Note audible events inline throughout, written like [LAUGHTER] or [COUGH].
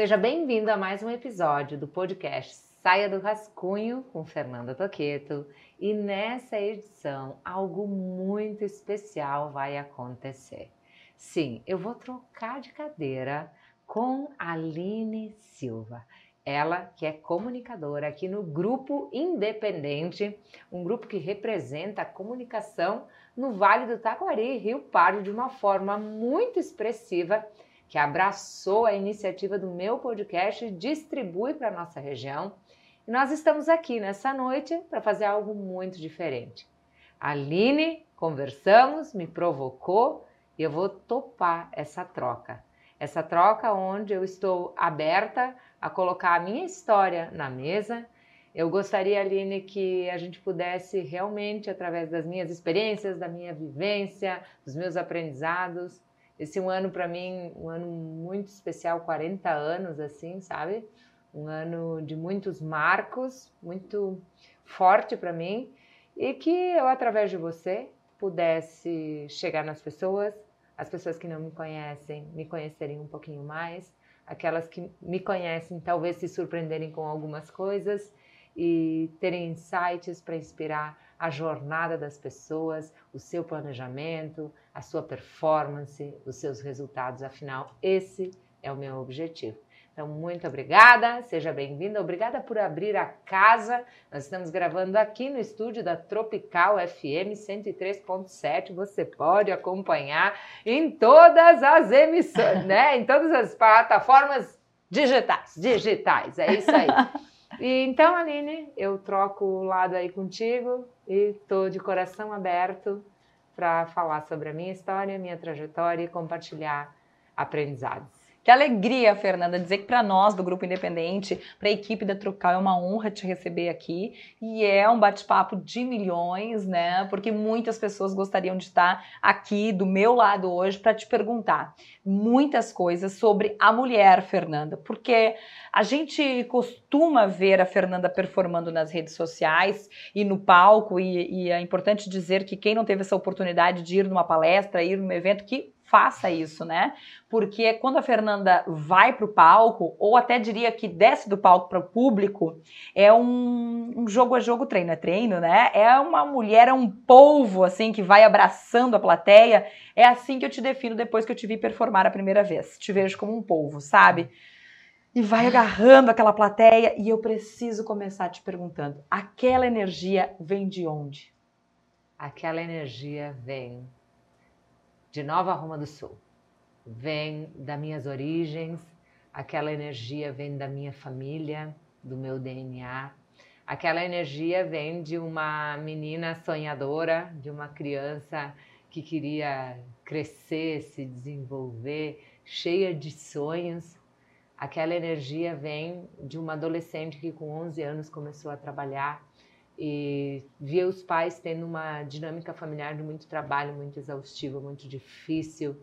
Seja bem-vindo a mais um episódio do podcast Saia do Rascunho com Fernanda Toqueto. E nessa edição, algo muito especial vai acontecer. Sim, eu vou trocar de cadeira com Aline Silva. Ela que é comunicadora aqui no Grupo Independente, um grupo que representa a comunicação no Vale do Taquari, Rio Pardo, de uma forma muito expressiva que abraçou a iniciativa do meu podcast e distribui para a nossa região. E nós estamos aqui nessa noite para fazer algo muito diferente. A Aline, conversamos, me provocou e eu vou topar essa troca. Essa troca onde eu estou aberta a colocar a minha história na mesa. Eu gostaria, Aline, que a gente pudesse realmente, através das minhas experiências, da minha vivência, dos meus aprendizados, esse um ano para mim, um ano muito especial, 40 anos assim, sabe? Um ano de muitos marcos, muito forte para mim e que eu através de você pudesse chegar nas pessoas, as pessoas que não me conhecem, me conhecerem um pouquinho mais, aquelas que me conhecem talvez se surpreenderem com algumas coisas e terem insights para inspirar a jornada das pessoas, o seu planejamento, a sua performance, os seus resultados. Afinal, esse é o meu objetivo. Então, muito obrigada, seja bem-vinda. Obrigada por abrir a casa. Nós estamos gravando aqui no estúdio da Tropical FM 103.7. Você pode acompanhar em todas as emissões, [LAUGHS] né? Em todas as plataformas digitais. Digitais, é isso aí. [LAUGHS] E então, Aline, eu troco o lado aí contigo e estou de coração aberto para falar sobre a minha história, minha trajetória e compartilhar aprendizados. Que alegria, Fernanda, dizer que para nós do Grupo Independente, para a equipe da Trocal, é uma honra te receber aqui e é um bate-papo de milhões, né? Porque muitas pessoas gostariam de estar aqui do meu lado hoje para te perguntar muitas coisas sobre a mulher, Fernanda, porque a gente costuma ver a Fernanda performando nas redes sociais e no palco, e, e é importante dizer que quem não teve essa oportunidade de ir numa palestra, ir num evento, que faça isso, né? Porque quando a Fernanda vai para o palco, ou até diria que desce do palco para o público, é um, um, jogo a jogo, treino é treino, né? É uma mulher, é um polvo, assim, que vai abraçando a plateia. É assim que eu te defino depois que eu te vi performar a primeira vez. Te vejo como um polvo, sabe? E vai agarrando aquela plateia e eu preciso começar te perguntando: aquela energia vem de onde? Aquela energia vem de Nova Roma do Sul. Vem das minhas origens, aquela energia vem da minha família, do meu DNA. Aquela energia vem de uma menina sonhadora, de uma criança que queria crescer, se desenvolver, cheia de sonhos. Aquela energia vem de uma adolescente que com 11 anos começou a trabalhar e via os pais tendo uma dinâmica familiar de muito trabalho, muito exaustiva, muito difícil.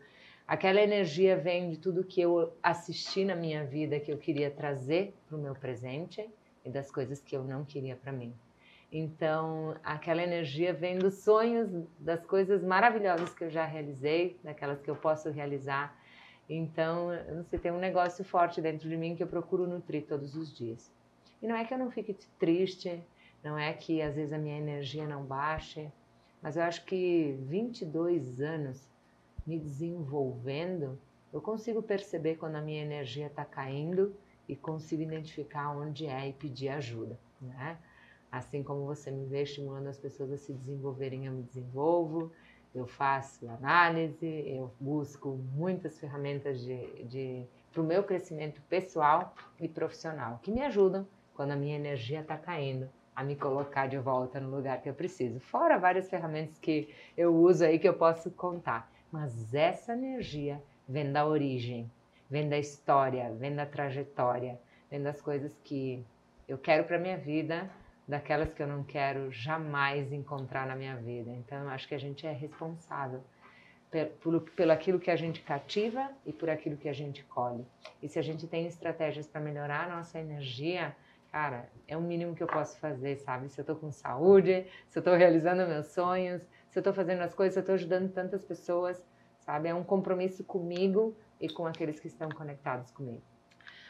Aquela energia vem de tudo que eu assisti na minha vida que eu queria trazer para o meu presente e das coisas que eu não queria para mim. Então, aquela energia vem dos sonhos, das coisas maravilhosas que eu já realizei, daquelas que eu posso realizar. Então, não sei, tem um negócio forte dentro de mim que eu procuro nutrir todos os dias. E não é que eu não fique triste, não é que às vezes a minha energia não baixe, mas eu acho que 22 anos me desenvolvendo, eu consigo perceber quando a minha energia está caindo e consigo identificar onde é e pedir ajuda, né? Assim como você me vê estimulando as pessoas a se desenvolverem, eu me desenvolvo, eu faço análise, eu busco muitas ferramentas de, de para o meu crescimento pessoal e profissional que me ajudam quando a minha energia está caindo a me colocar de volta no lugar que eu preciso. Fora várias ferramentas que eu uso aí que eu posso contar. Mas essa energia vem da origem, vem da história, vem da trajetória, vem das coisas que eu quero para minha vida, daquelas que eu não quero jamais encontrar na minha vida. Então, eu acho que a gente é responsável por, pelo aquilo que a gente cativa e por aquilo que a gente colhe. E se a gente tem estratégias para melhorar a nossa energia, cara, é o mínimo que eu posso fazer, sabe? Se eu tô com saúde, se eu tô realizando meus sonhos, se eu tô fazendo as coisas, se eu tô ajudando tantas pessoas, sabe? É um compromisso comigo e com aqueles que estão conectados comigo.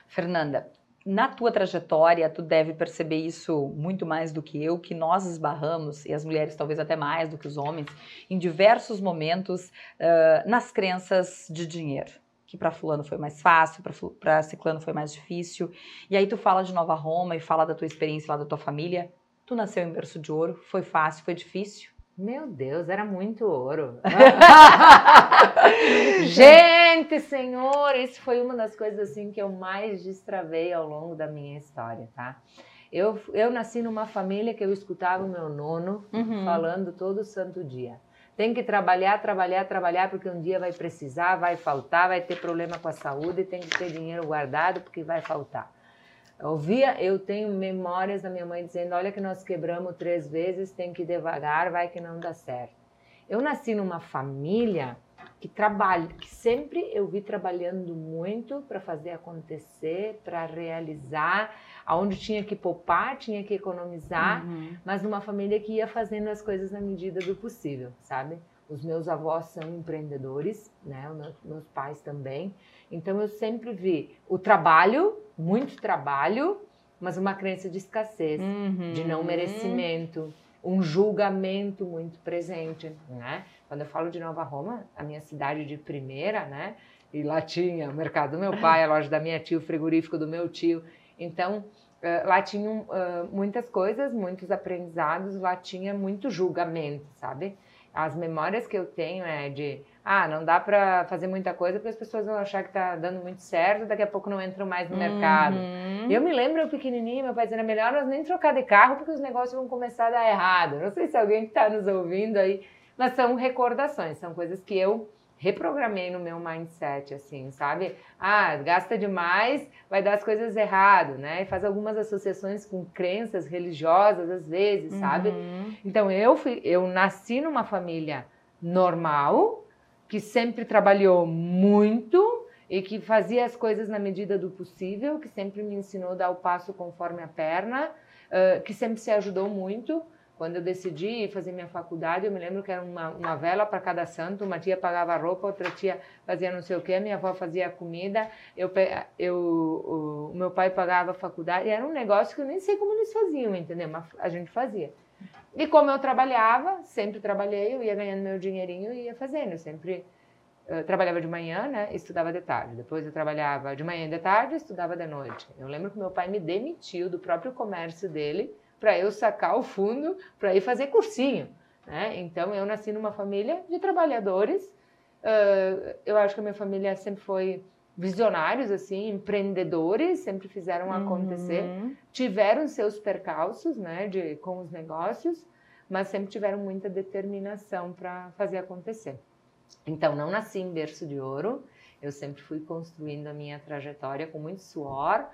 Fernanda, na tua trajetória, tu deve perceber isso muito mais do que eu, que nós esbarramos, e as mulheres talvez até mais do que os homens, em diversos momentos uh, nas crenças de dinheiro. Que para fulano foi mais fácil, para ciclano foi mais difícil. E aí tu fala de Nova Roma e fala da tua experiência lá da tua família. Tu nasceu em berço de ouro, foi fácil, foi difícil? Meu Deus, era muito ouro. [LAUGHS] [LAUGHS] Gente, senhor, isso foi uma das coisas assim que eu mais destravei ao longo da minha história, tá? Eu, eu nasci numa família que eu escutava o meu nono uhum. falando todo santo dia. Tem que trabalhar, trabalhar, trabalhar, porque um dia vai precisar, vai faltar, vai ter problema com a saúde, tem que ter dinheiro guardado porque vai faltar. Eu ouvia, eu tenho memórias da minha mãe dizendo: Olha, que nós quebramos três vezes, tem que ir devagar, vai que não dá certo. Eu nasci numa família que trabalha, que sempre eu vi trabalhando muito para fazer acontecer, para realizar, aonde tinha que poupar, tinha que economizar, uhum. mas numa família que ia fazendo as coisas na medida do possível, sabe? Os meus avós são empreendedores, né? Meus, meus pais também. Então eu sempre vi o trabalho, muito trabalho, mas uma crença de escassez, uhum. de não merecimento, um julgamento muito presente, né? Quando eu falo de Nova Roma, a minha cidade de primeira, né? E lá tinha o mercado do meu pai, a loja da minha tia, o frigorífico do meu tio. Então, lá tinham muitas coisas, muitos aprendizados, lá tinha muito julgamento, sabe? As memórias que eu tenho é de ah, não dá para fazer muita coisa porque as pessoas vão achar que tá dando muito certo, daqui a pouco não entram mais no uhum. mercado. Eu me lembro eu pequenininho, meu pai dizendo, é melhor nós nem trocar de carro porque os negócios vão começar a dar errado. Não sei se alguém que está nos ouvindo aí, mas são recordações, são coisas que eu reprogramei no meu mindset, assim, sabe? Ah, gasta demais, vai dar as coisas errado, né? E faz algumas associações com crenças religiosas, às vezes, uhum. sabe? Então, eu, fui, eu nasci numa família normal, que sempre trabalhou muito e que fazia as coisas na medida do possível, que sempre me ensinou a dar o passo conforme a perna, uh, que sempre se ajudou muito. Quando eu decidi fazer minha faculdade, eu me lembro que era uma, uma vela para cada santo, uma tia pagava roupa, outra tia fazia não sei o que, minha avó fazia comida, eu, eu, o, meu pai pagava a faculdade, era um negócio que eu nem sei como eles faziam, entendeu? Mas a gente fazia. E como eu trabalhava, sempre trabalhei, eu ia ganhando meu dinheirinho e ia fazendo. Eu sempre eu trabalhava de manhã, né? Estudava de tarde. Depois eu trabalhava de manhã e de tarde, estudava de noite. Eu lembro que meu pai me demitiu do próprio comércio dele para eu sacar o fundo para ir fazer cursinho. Né? Então eu nasci numa família de trabalhadores. Uh, eu acho que a minha família sempre foi visionários, assim, empreendedores, sempre fizeram acontecer. Uhum. Tiveram seus percalços, né, de, com os negócios, mas sempre tiveram muita determinação para fazer acontecer. Então, não nasci em berço de ouro, eu sempre fui construindo a minha trajetória com muito suor,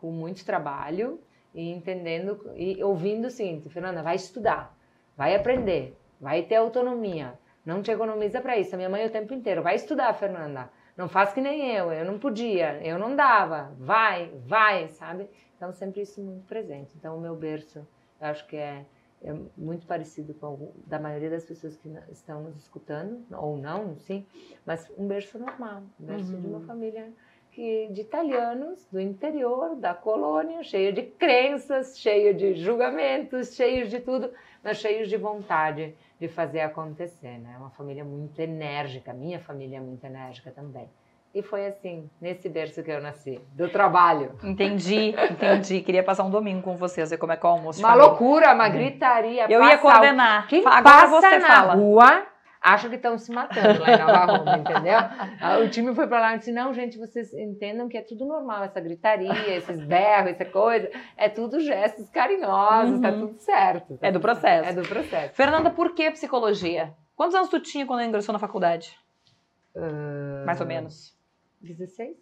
com muito trabalho e entendendo e ouvindo o seguinte: Fernanda, vai estudar, vai aprender, vai ter autonomia, não te economiza para isso. A minha mãe o tempo inteiro, vai estudar, Fernanda não faz que nem eu, eu não podia, eu não dava, vai, vai, sabe? Então, sempre isso muito presente. Então, o meu berço, eu acho que é, é muito parecido com o da maioria das pessoas que estão nos escutando, ou não, sim, mas um berço normal, um berço uhum. de uma uhum. família que, de italianos do interior, da colônia, cheio de crenças, cheio de julgamentos, cheios de tudo, mas cheios de vontade de fazer acontecer, né? Uma família muito enérgica, minha família é muito enérgica também. E foi assim, nesse berço que eu nasci, do trabalho. Entendi, entendi. Queria passar um domingo com vocês, ver como é que é o almoço. Uma loucura, uma gritaria. Eu ia coordenar. Quem Agora passa você na fala. rua acham que estão se matando lá em Nova Roma, entendeu? Ah, o time foi para lá e disse: não, gente, vocês entendam que é tudo normal, essa gritaria, esses berros, essa coisa, é tudo gestos carinhosos, tá uhum. tá tudo certo. Tá é do processo. É do processo. Fernanda, por que psicologia? Quantos anos tu tinha quando ingressou na faculdade? Uh... Mais ou menos. 16.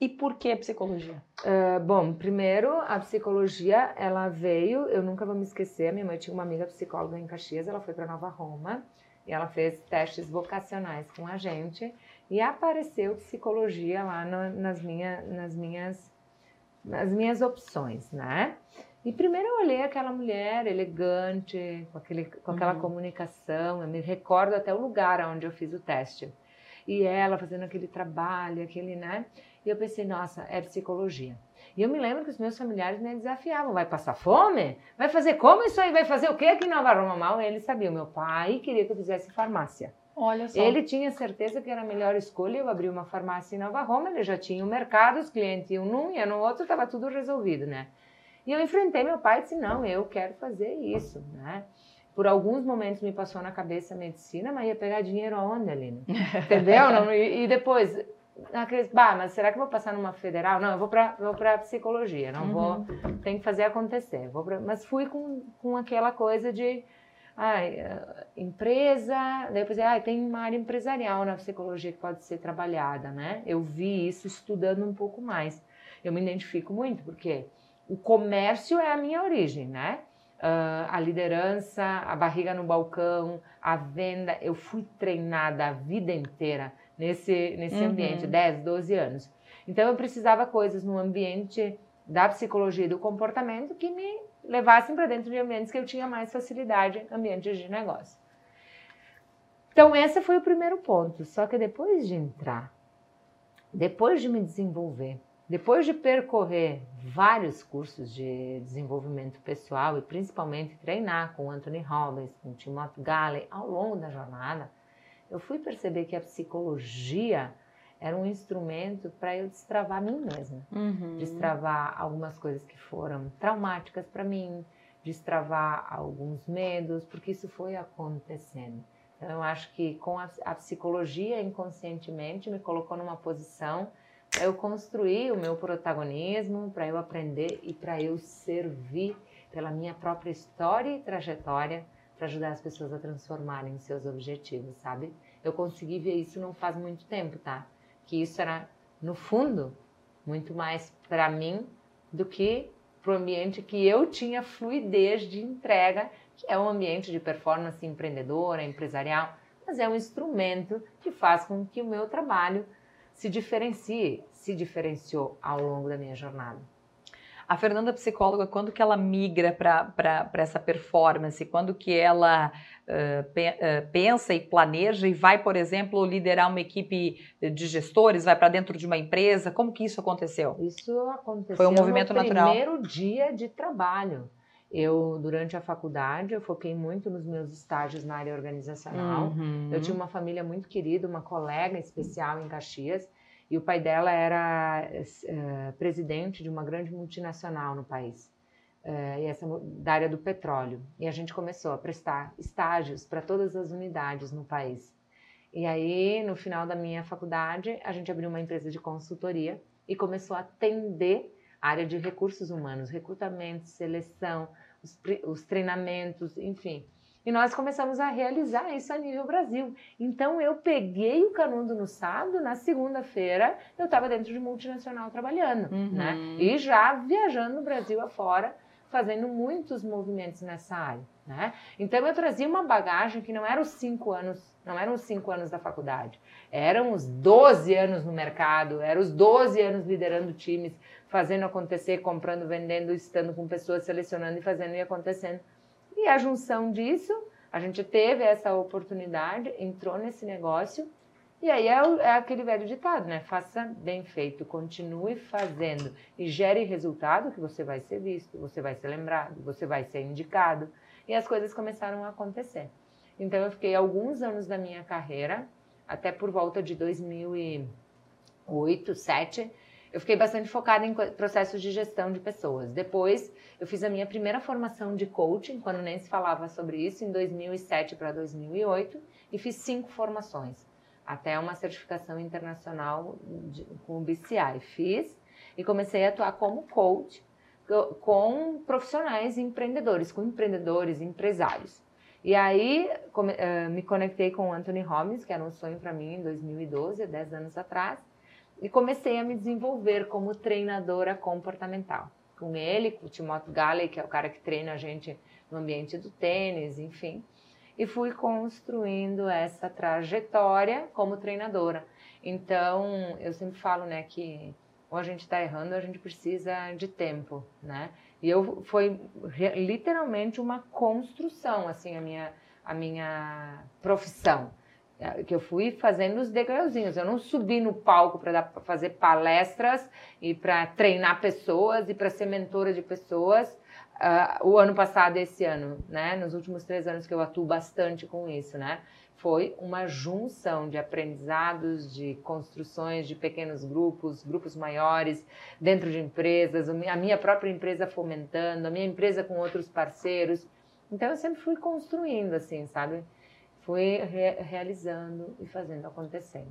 E por que psicologia? Uh, bom, primeiro, a psicologia, ela veio, eu nunca vou me esquecer, minha mãe tinha uma amiga psicóloga em Caxias, ela foi para Nova Roma, e ela fez testes vocacionais com a gente e apareceu psicologia lá no, nas, minha, nas, minhas, nas minhas opções, né? E primeiro eu olhei aquela mulher elegante, com, aquele, com aquela uhum. comunicação, eu me recordo até o lugar onde eu fiz o teste. e ela fazendo aquele trabalho, aquele, né? E eu pensei, nossa, é psicologia. E eu me lembro que os meus familiares me desafiavam: vai passar fome? Vai fazer como isso aí? Vai fazer o quê aqui em Nova Roma? Mal eles sabiam. Meu pai queria que eu fizesse farmácia. Olha só. Ele tinha certeza que era a melhor escolha. Eu abri uma farmácia em Nova Roma, ele já tinha o um mercado, os clientes iam num, e no outro, estava tudo resolvido, né? E eu enfrentei meu pai e disse: não, eu quero fazer isso, né? Por alguns momentos me passou na cabeça a medicina, mas ia pegar dinheiro aonde, Aline? [LAUGHS] Entendeu? Não, e, depois, naqueles, bah, mas será que eu vou passar numa federal? Não, eu vou para vou para psicologia, não uhum. vou, tem que fazer acontecer. Vou pra, mas fui com, com aquela coisa de ai, eh, empresa, depois ai, tem uma área empresarial na psicologia que pode ser trabalhada, né? Eu vi isso estudando um pouco mais. Eu me identifico muito porque o comércio é a minha origem, né? Uh, a liderança, a barriga no balcão, a venda. Eu fui treinada a vida inteira nesse, nesse uhum. ambiente, 10, 12 anos. Então eu precisava coisas no ambiente da psicologia e do comportamento que me levassem para dentro de ambientes que eu tinha mais facilidade, ambientes de negócio. Então, esse foi o primeiro ponto. Só que depois de entrar, depois de me desenvolver, depois de percorrer vários cursos de desenvolvimento pessoal e principalmente treinar com Anthony Robbins, com Timothy Galley ao longo da jornada, eu fui perceber que a psicologia era um instrumento para eu destravar mim mesma, uhum. destravar algumas coisas que foram traumáticas para mim, destravar alguns medos, porque isso foi acontecendo. Então, eu acho que com a, a psicologia inconscientemente me colocou numa posição eu construir o meu protagonismo, para eu aprender e para eu servir pela minha própria história e trajetória para ajudar as pessoas a transformarem seus objetivos, sabe? Eu consegui ver isso não faz muito tempo, tá? que isso era, no fundo, muito mais para mim do que para o ambiente que eu tinha fluidez de entrega, que é um ambiente de performance empreendedora, empresarial, mas é um instrumento que faz com que o meu trabalho se diferencie, se diferenciou ao longo da minha jornada. A Fernanda psicóloga, quando que ela migra para essa performance? Quando que ela uh, pe, uh, pensa e planeja e vai, por exemplo, liderar uma equipe de gestores, vai para dentro de uma empresa? Como que isso aconteceu? Isso aconteceu Foi um movimento no natural. primeiro dia de trabalho. Eu, durante a faculdade, eu foquei muito nos meus estágios na área organizacional. Uhum. Eu tinha uma família muito querida, uma colega especial em Caxias, e o pai dela era uh, presidente de uma grande multinacional no país, uh, e essa da área do petróleo. E a gente começou a prestar estágios para todas as unidades no país. E aí, no final da minha faculdade, a gente abriu uma empresa de consultoria e começou a atender a área de recursos humanos, recrutamento, seleção, os, os treinamentos, enfim. E nós começamos a realizar isso a nível Brasil. Então eu peguei o canudo no sábado, na segunda-feira eu estava dentro de multinacional trabalhando, uhum. né? E já viajando no Brasil afora, fazendo muitos movimentos nessa área, né? Então eu trazia uma bagagem que não eram os cinco anos, não eram os cinco anos da faculdade, eram os 12 anos no mercado, eram os 12 anos liderando times, fazendo acontecer, comprando, vendendo, estando com pessoas, selecionando e fazendo e acontecendo e a junção disso, a gente teve essa oportunidade, entrou nesse negócio, e aí é, é, aquele velho ditado, né? Faça bem feito, continue fazendo e gere resultado que você vai ser visto, você vai ser lembrado, você vai ser indicado. E as coisas começaram a acontecer. Então eu fiquei alguns anos da minha carreira, até por volta de 2008, 2007, eu fiquei bastante focada em processos de gestão de pessoas. Depois, eu fiz a minha primeira formação de coaching, quando nem se falava sobre isso, em 2007 para 2008, e fiz cinco formações, até uma certificação internacional de, com o BCI. Fiz e comecei a atuar como coach com profissionais empreendedores, com empreendedores, empresários. E aí eh, me conectei com o Anthony Robbins, que era um sonho para mim em 2012, 10 anos atrás e comecei a me desenvolver como treinadora comportamental. Com ele, com o Timothy Galley, que é o cara que treina a gente no ambiente do tênis, enfim. E fui construindo essa trajetória como treinadora. Então, eu sempre falo, né, que ou a gente está errando ou a gente precisa de tempo, né? E eu foi literalmente uma construção, assim, a minha, a minha profissão que eu fui fazendo os degrauzinhos. Eu não subi no palco para fazer palestras e para treinar pessoas e para ser mentora de pessoas uh, o ano passado esse ano, né? Nos últimos três anos que eu atuo bastante com isso, né? Foi uma junção de aprendizados, de construções de pequenos grupos, grupos maiores, dentro de empresas, a minha própria empresa fomentando, a minha empresa com outros parceiros. Então eu sempre fui construindo, assim, sabe? Fui re realizando e fazendo acontecer.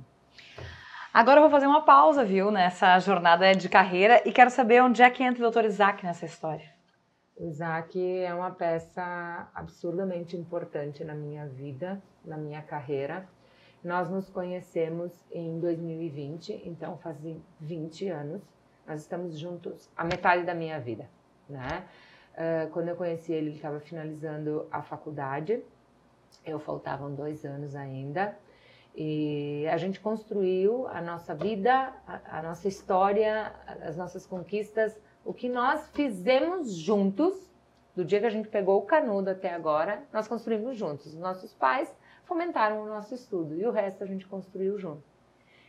Agora eu vou fazer uma pausa, viu, nessa jornada de carreira e quero saber onde é que entra o Dr. Isaac nessa história. O Isaac é uma peça absurdamente importante na minha vida, na minha carreira. Nós nos conhecemos em 2020, então fazem 20 anos. Nós estamos juntos a metade da minha vida, né? Uh, quando eu conheci ele, ele estava finalizando a faculdade eu faltavam dois anos ainda. E a gente construiu a nossa vida, a, a, nossa história, as nossas conquistas, o que nós fizemos juntos, do dia que a gente pegou o canudo até agora, nós construímos juntos. Os nossos pais fomentaram o nosso estudo e o resto a gente construiu junto.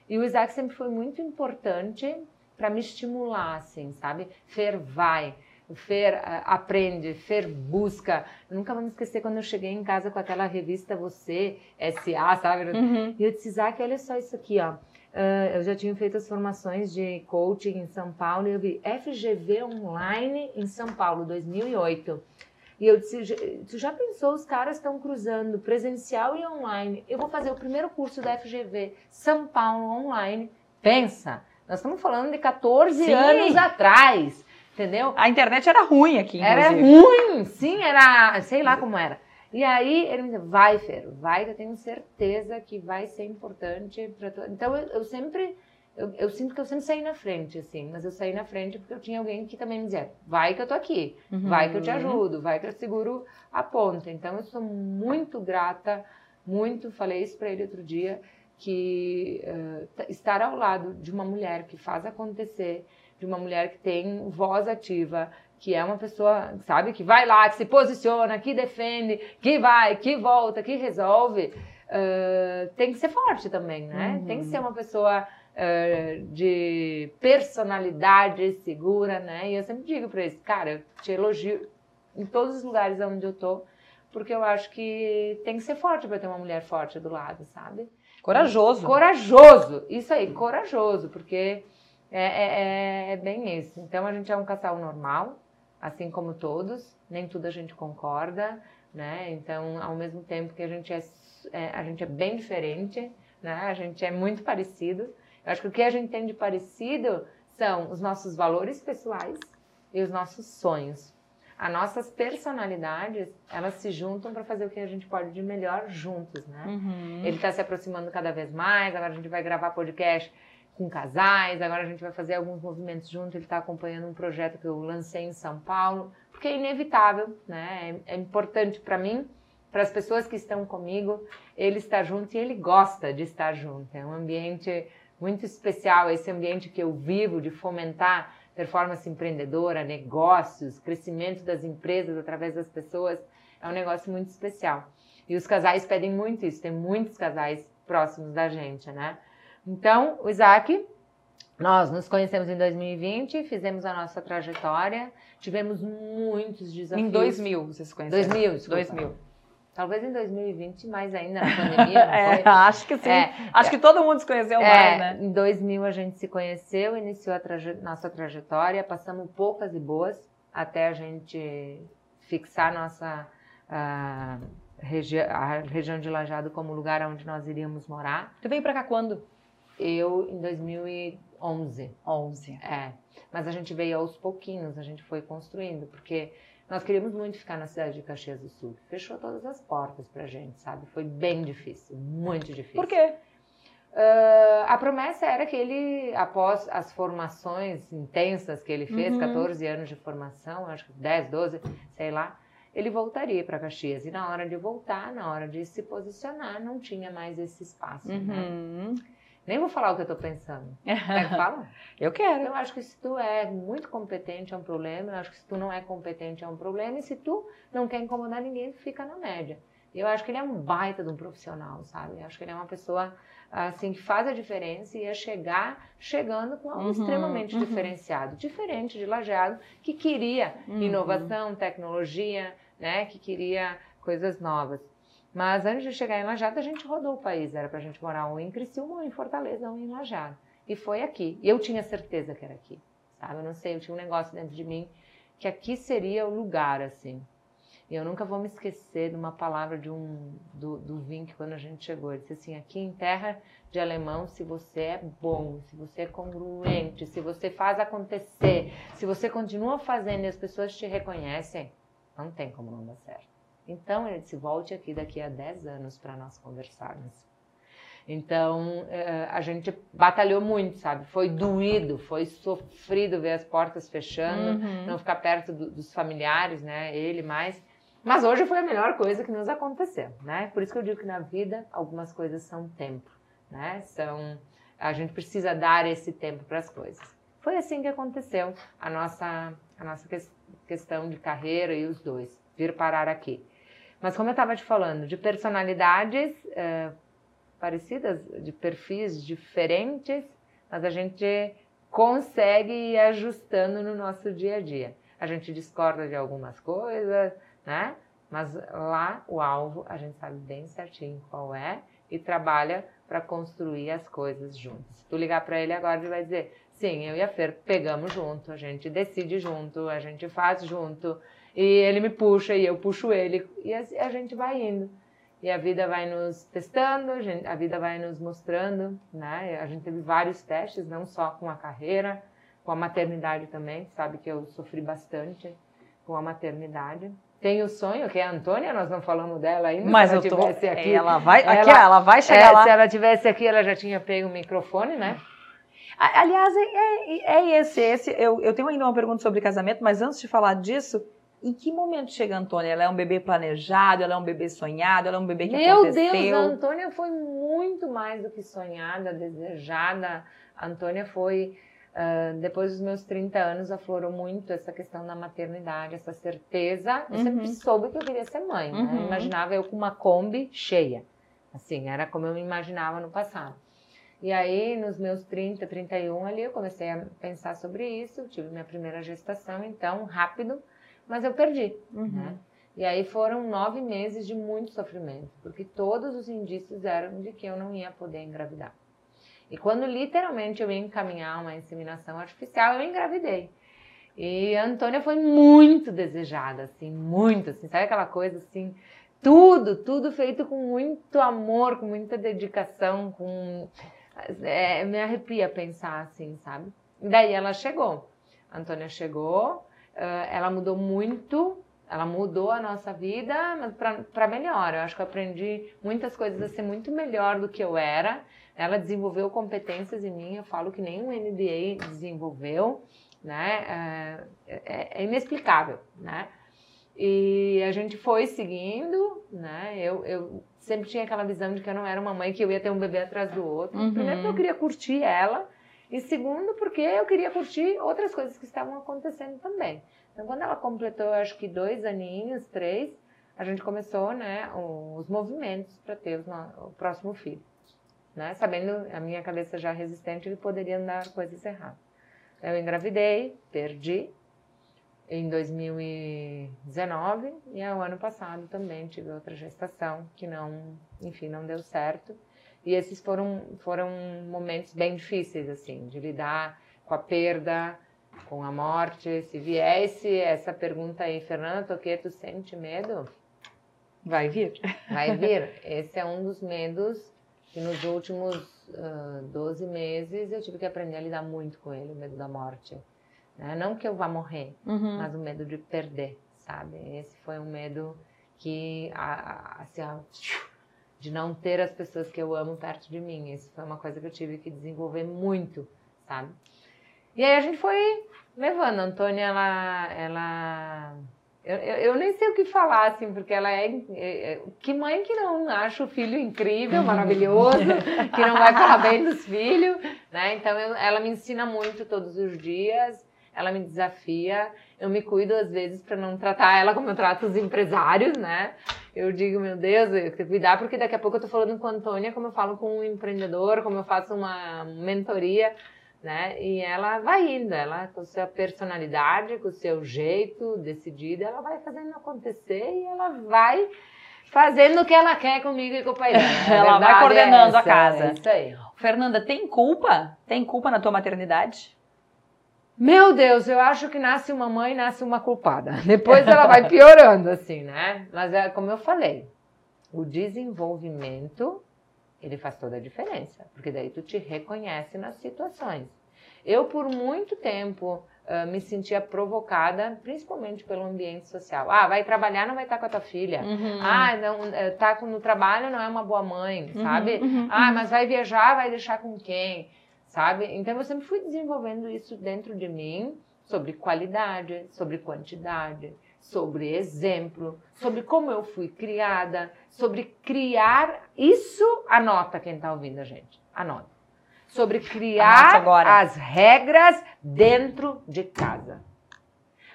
E o Isaac sempre foi muito importante para me estimular, assim, sabe? Fer, vai, o Fer aprende, Fer busca. Eu nunca vou me esquecer quando eu cheguei em casa com aquela revista Você, SA, sabe? Uhum. E eu disse, Isaac, olha só isso aqui, ó. Uh, eu já tinha feito as formações de coaching em São Paulo e eu vi FGV Online em São Paulo, 2008. E eu disse, tu já pensou, os caras estão cruzando presencial e online. Eu vou fazer o primeiro curso da FGV São Paulo online. Pensa, nós estamos falando de 14 Sim. anos atrás. Entendeu? A internet era ruim aqui, inclusive. Era ruim, sim, era, sei lá como era. E aí ele me disse, vai, Fer, vai, eu tenho certeza que vai ser importante para tu. Então eu, eu sempre, eu, eu, sinto que eu sempre saí na frente, assim, mas eu saí na frente porque eu tinha alguém que também me dizia, vai que eu tô aqui, uhum. vai que eu te ajudo, vai que eu seguro a ponta. Então eu sou muito grata, muito, falei isso para ele outro dia, que uh, estar ao lado de uma mulher que faz acontecer, de uma mulher que tem voz ativa, que é uma pessoa, sabe, que vai lá, que se posiciona, que defende, que vai, que volta, que resolve, uh, tem que ser forte também, né? Uhum. Tem que ser uma pessoa uh, de personalidade segura, né? E eu sempre digo para eles, cara, eu te elogio em todos os lugares onde eu tô, porque eu acho que tem que ser forte para ter uma mulher forte do lado, sabe? Corajoso. Corajoso, isso aí, corajoso, porque é, é, é, é, bem isso. Então a gente é um casal normal, assim como todos, nem tudo a gente concorda, né? Então, ao mesmo tempo que a gente é, é, a gente é bem diferente, né? A gente é muito parecido. Eu acho que o que a gente tem de parecido são os nossos valores pessoais e os nossos sonhos. As nossas personalidades, elas se juntam para fazer o que a gente pode de melhor juntos, né? Uhum. Ele está se aproximando cada vez mais, agora a gente vai gravar podcast com casais, agora a gente vai fazer alguns movimentos junto, ele está acompanhando um projeto que eu lancei em São Paulo, porque é inevitável, né? É, é importante para mim, para as pessoas que estão comigo, ele está junto e ele gosta de estar junto. É um ambiente muito especial, esse ambiente que eu vivo de fomentar performance empreendedora, negócios, crescimento das empresas através das pessoas, é um negócio muito especial. E os casais pedem muito isso, tem muitos casais próximos da gente, né? Então, o Isaac, nós nos conhecemos em 2020, fizemos a nossa trajetória, tivemos muitos desafios. Em 2000 vocês se conheceram? 2000, desculpa. 2000. Talvez em 2020, mais ainda na [LAUGHS] pandemia. é, [LAUGHS] acho que sim. É, acho que todo mundo se conheceu é, mais, né? Em 2000 a gente se conheceu, iniciou a traje nossa trajetória, passamos poucas e boas até a gente fixar nossa a, regi a região de Lajado como lugar onde nós iríamos morar. Tu veio para cá quando? Eu em 2011. 11. É. Mas a gente veio aos pouquinhos, a gente foi construindo, porque nós queríamos muito ficar na cidade de Caxias do Sul. Fechou todas as portas pra gente, sabe? Foi bem difícil, muito difícil. Por quê? Uh, a promessa era que ele, após as formações intensas que ele fez, uhum. 14 anos de formação, acho que 10, 12, sei lá, ele voltaria para Caxias. E na hora de voltar, na hora de se posicionar, não tinha mais esse espaço. Né? Uhum. Né? Nem vou falar o que eu tô pensando. [LAUGHS] Quer que fala? eu quero. Eu acho que se tu é muito competente é um problema, eu acho que se tu não é competente é um problema, e se tu não quer incomodar ninguém, fica na média. Eu acho que ele é um baita de um profissional, sabe? Eu acho que ele é uma pessoa assim que faz a diferença e ia chegar chegando com algo uhum, extremamente uhum. diferenciado, diferente de Lajeado, que queria uhum. inovação, tecnologia, né? Que queria coisas novas. Mas antes de chegar em Lajeado, a gente rodou o país. Era para a gente morar ou em Criciúma, ou em Fortaleza, ou em Lajeado. E foi aqui. E eu tinha certeza que era aqui, sabe? Eu não sei, eu tinha um negócio dentro de mim que aqui seria o lugar, assim. E eu nunca vou me esquecer de uma palavra de um do, do Vink quando a gente chegou. Ele disse assim: aqui em terra de alemão, se você é bom, se você é congruente, se você faz acontecer, se você continua fazendo e as pessoas te reconhecem, não tem como não dar certo. Então ele disse: volte aqui daqui a 10 anos para nós conversarmos. Então eh, a gente batalhou muito, sabe? Foi doído, foi sofrido ver as portas fechando, uhum. não ficar perto do, dos familiares, né? Ele mais. Mas hoje foi a melhor coisa que nos aconteceu, né? Por isso que eu digo que na vida algumas coisas são tempo, né? São a gente precisa dar esse tempo para as coisas. Foi assim que aconteceu a nossa a nossa que, questão de carreira e os dois vir parar aqui. Mas como eu estava te falando, de personalidades é, parecidas, de perfis diferentes, mas a gente consegue ir ajustando no nosso dia a dia. A gente discorda de algumas coisas, né? Mas lá o alvo a gente sabe bem certinho qual é e trabalha para construir as coisas juntos. Se tu ligar para ele agora, ele vai dizer: sim, eu e a Fer pegamos junto, a gente decide junto, a gente faz junto, e ele me puxa e eu puxo ele, e a gente vai indo. E a vida vai nos testando, a, vida vai nos mostrando, né? A gente teve vários testes, não só com a carreira, com a maternidade também, sabe que eu sofri bastante com a maternidade. Tem o sonho, que é a Antônia, nós não falamos dela ainda. Mas se ela eu tô, aqui, ela vai, ela, aqui, ela vai chegar é, lá. Se ela tivesse aqui, ela já tinha pego o microfone, né? Aliás, é, é, é esse, esse. Eu, eu tenho ainda uma pergunta sobre casamento, mas antes de falar disso, em que momento chega a Antônia? Ela é um bebê planejado? Ela é um bebê sonhado? Ela é um bebê que Meu aconteceu? Meu Deus, a Antônia foi muito mais do que sonhada, desejada. A Antônia foi Uh, depois dos meus 30 anos, aflorou muito essa questão da maternidade, essa certeza. Eu uhum. sempre soube que eu queria ser mãe. Né? Uhum. Eu imaginava eu com uma Kombi cheia. Assim, era como eu me imaginava no passado. E aí, nos meus 30, 31 ali, eu comecei a pensar sobre isso. Tive minha primeira gestação, então, rápido, mas eu perdi. Uhum. Né? E aí foram nove meses de muito sofrimento, porque todos os indícios eram de que eu não ia poder engravidar. E quando literalmente eu ia encaminhar uma inseminação artificial, eu engravidei. E a Antônia foi muito desejada, assim, muito, assim, sabe aquela coisa assim, tudo, tudo feito com muito amor, com muita dedicação, com é, me arrepia pensar assim, sabe? E daí ela chegou. A Antônia chegou, ela mudou muito, ela mudou a nossa vida, mas para melhor. Eu acho que eu aprendi muitas coisas a ser muito melhor do que eu era. Ela desenvolveu competências em mim, eu falo que nenhum MBA desenvolveu, né? É, é, é inexplicável, né? E a gente foi seguindo, né? Eu, eu sempre tinha aquela visão de que eu não era uma mãe que eu ia ter um bebê atrás do outro. Uhum. Primeiro porque eu queria curtir ela, e segundo porque eu queria curtir outras coisas que estavam acontecendo também. Então, quando ela completou, acho que dois aninhos, três, a gente começou, né, os movimentos para ter o próximo filho né? Sabendo a minha cabeça já resistente que poderia dar coisas erradas. Eu engravidei, perdi em 2019 e o ano passado também tive outra gestação que não, enfim, não deu certo. E esses foram foram momentos bem difíceis assim, de lidar com a perda, com a morte. Se viesse essa pergunta aí, Fernanda Toqueto, sente medo? Vai vir. Vai vir. [LAUGHS] Esse é um dos medos que nos últimos uh, 12 meses eu tive que aprender a lidar muito com ele, o medo da morte. Né? Não que eu vá morrer, uhum. mas o medo de perder, sabe? Esse foi um medo que, assim, de não ter as pessoas que eu amo perto de mim. Isso foi uma coisa que eu tive que desenvolver muito, sabe? E aí a gente foi levando. A Antônia, ela, ela eu, eu, eu, nem sei o que falar, assim, porque ela é, é, Que mãe que não acha o filho incrível, [LAUGHS] maravilhoso, que não vai falar bem dos filhos, né? Então eu, ela me ensina muito todos os dias, ela me desafia. Eu me cuido às vezes para não tratar ela como eu trato os empresários, né? Eu digo, meu Deus, eu tenho que cuidar, porque daqui a pouco eu tô falando com a Antônia, como eu falo com um empreendedor, como eu faço uma mentoria, né? E ela vai indo, ela com sua personalidade, com o seu jeito decidido, ela vai fazendo acontecer e ela vai fazendo o que ela quer comigo e com o pai dela. [LAUGHS] ela vai coordenando é a casa. É isso aí. Fernanda, tem culpa? Tem culpa na tua maternidade? Meu Deus, eu acho que nasce uma mãe, nasce uma culpada. [LAUGHS] Depois ela vai piorando, assim, né? Mas é como eu falei, o desenvolvimento, ele faz toda a diferença. Porque daí tu te reconhece nas situações. Eu, por muito tempo, me sentia provocada, principalmente pelo ambiente social. Ah, vai trabalhar, não vai estar com a tua filha. Uhum. Ah, não, tá no trabalho, não é uma boa mãe, Uhum, sabe? uhum, ah, uhum. mas vai viajar, vai deixar com quem? Sabe? Então eu sempre fui desenvolvendo isso dentro de mim sobre qualidade, sobre quantidade, sobre exemplo, sobre como eu fui criada, sobre criar isso, anota quem está ouvindo a gente, anota. Sobre criar as regras dentro de casa.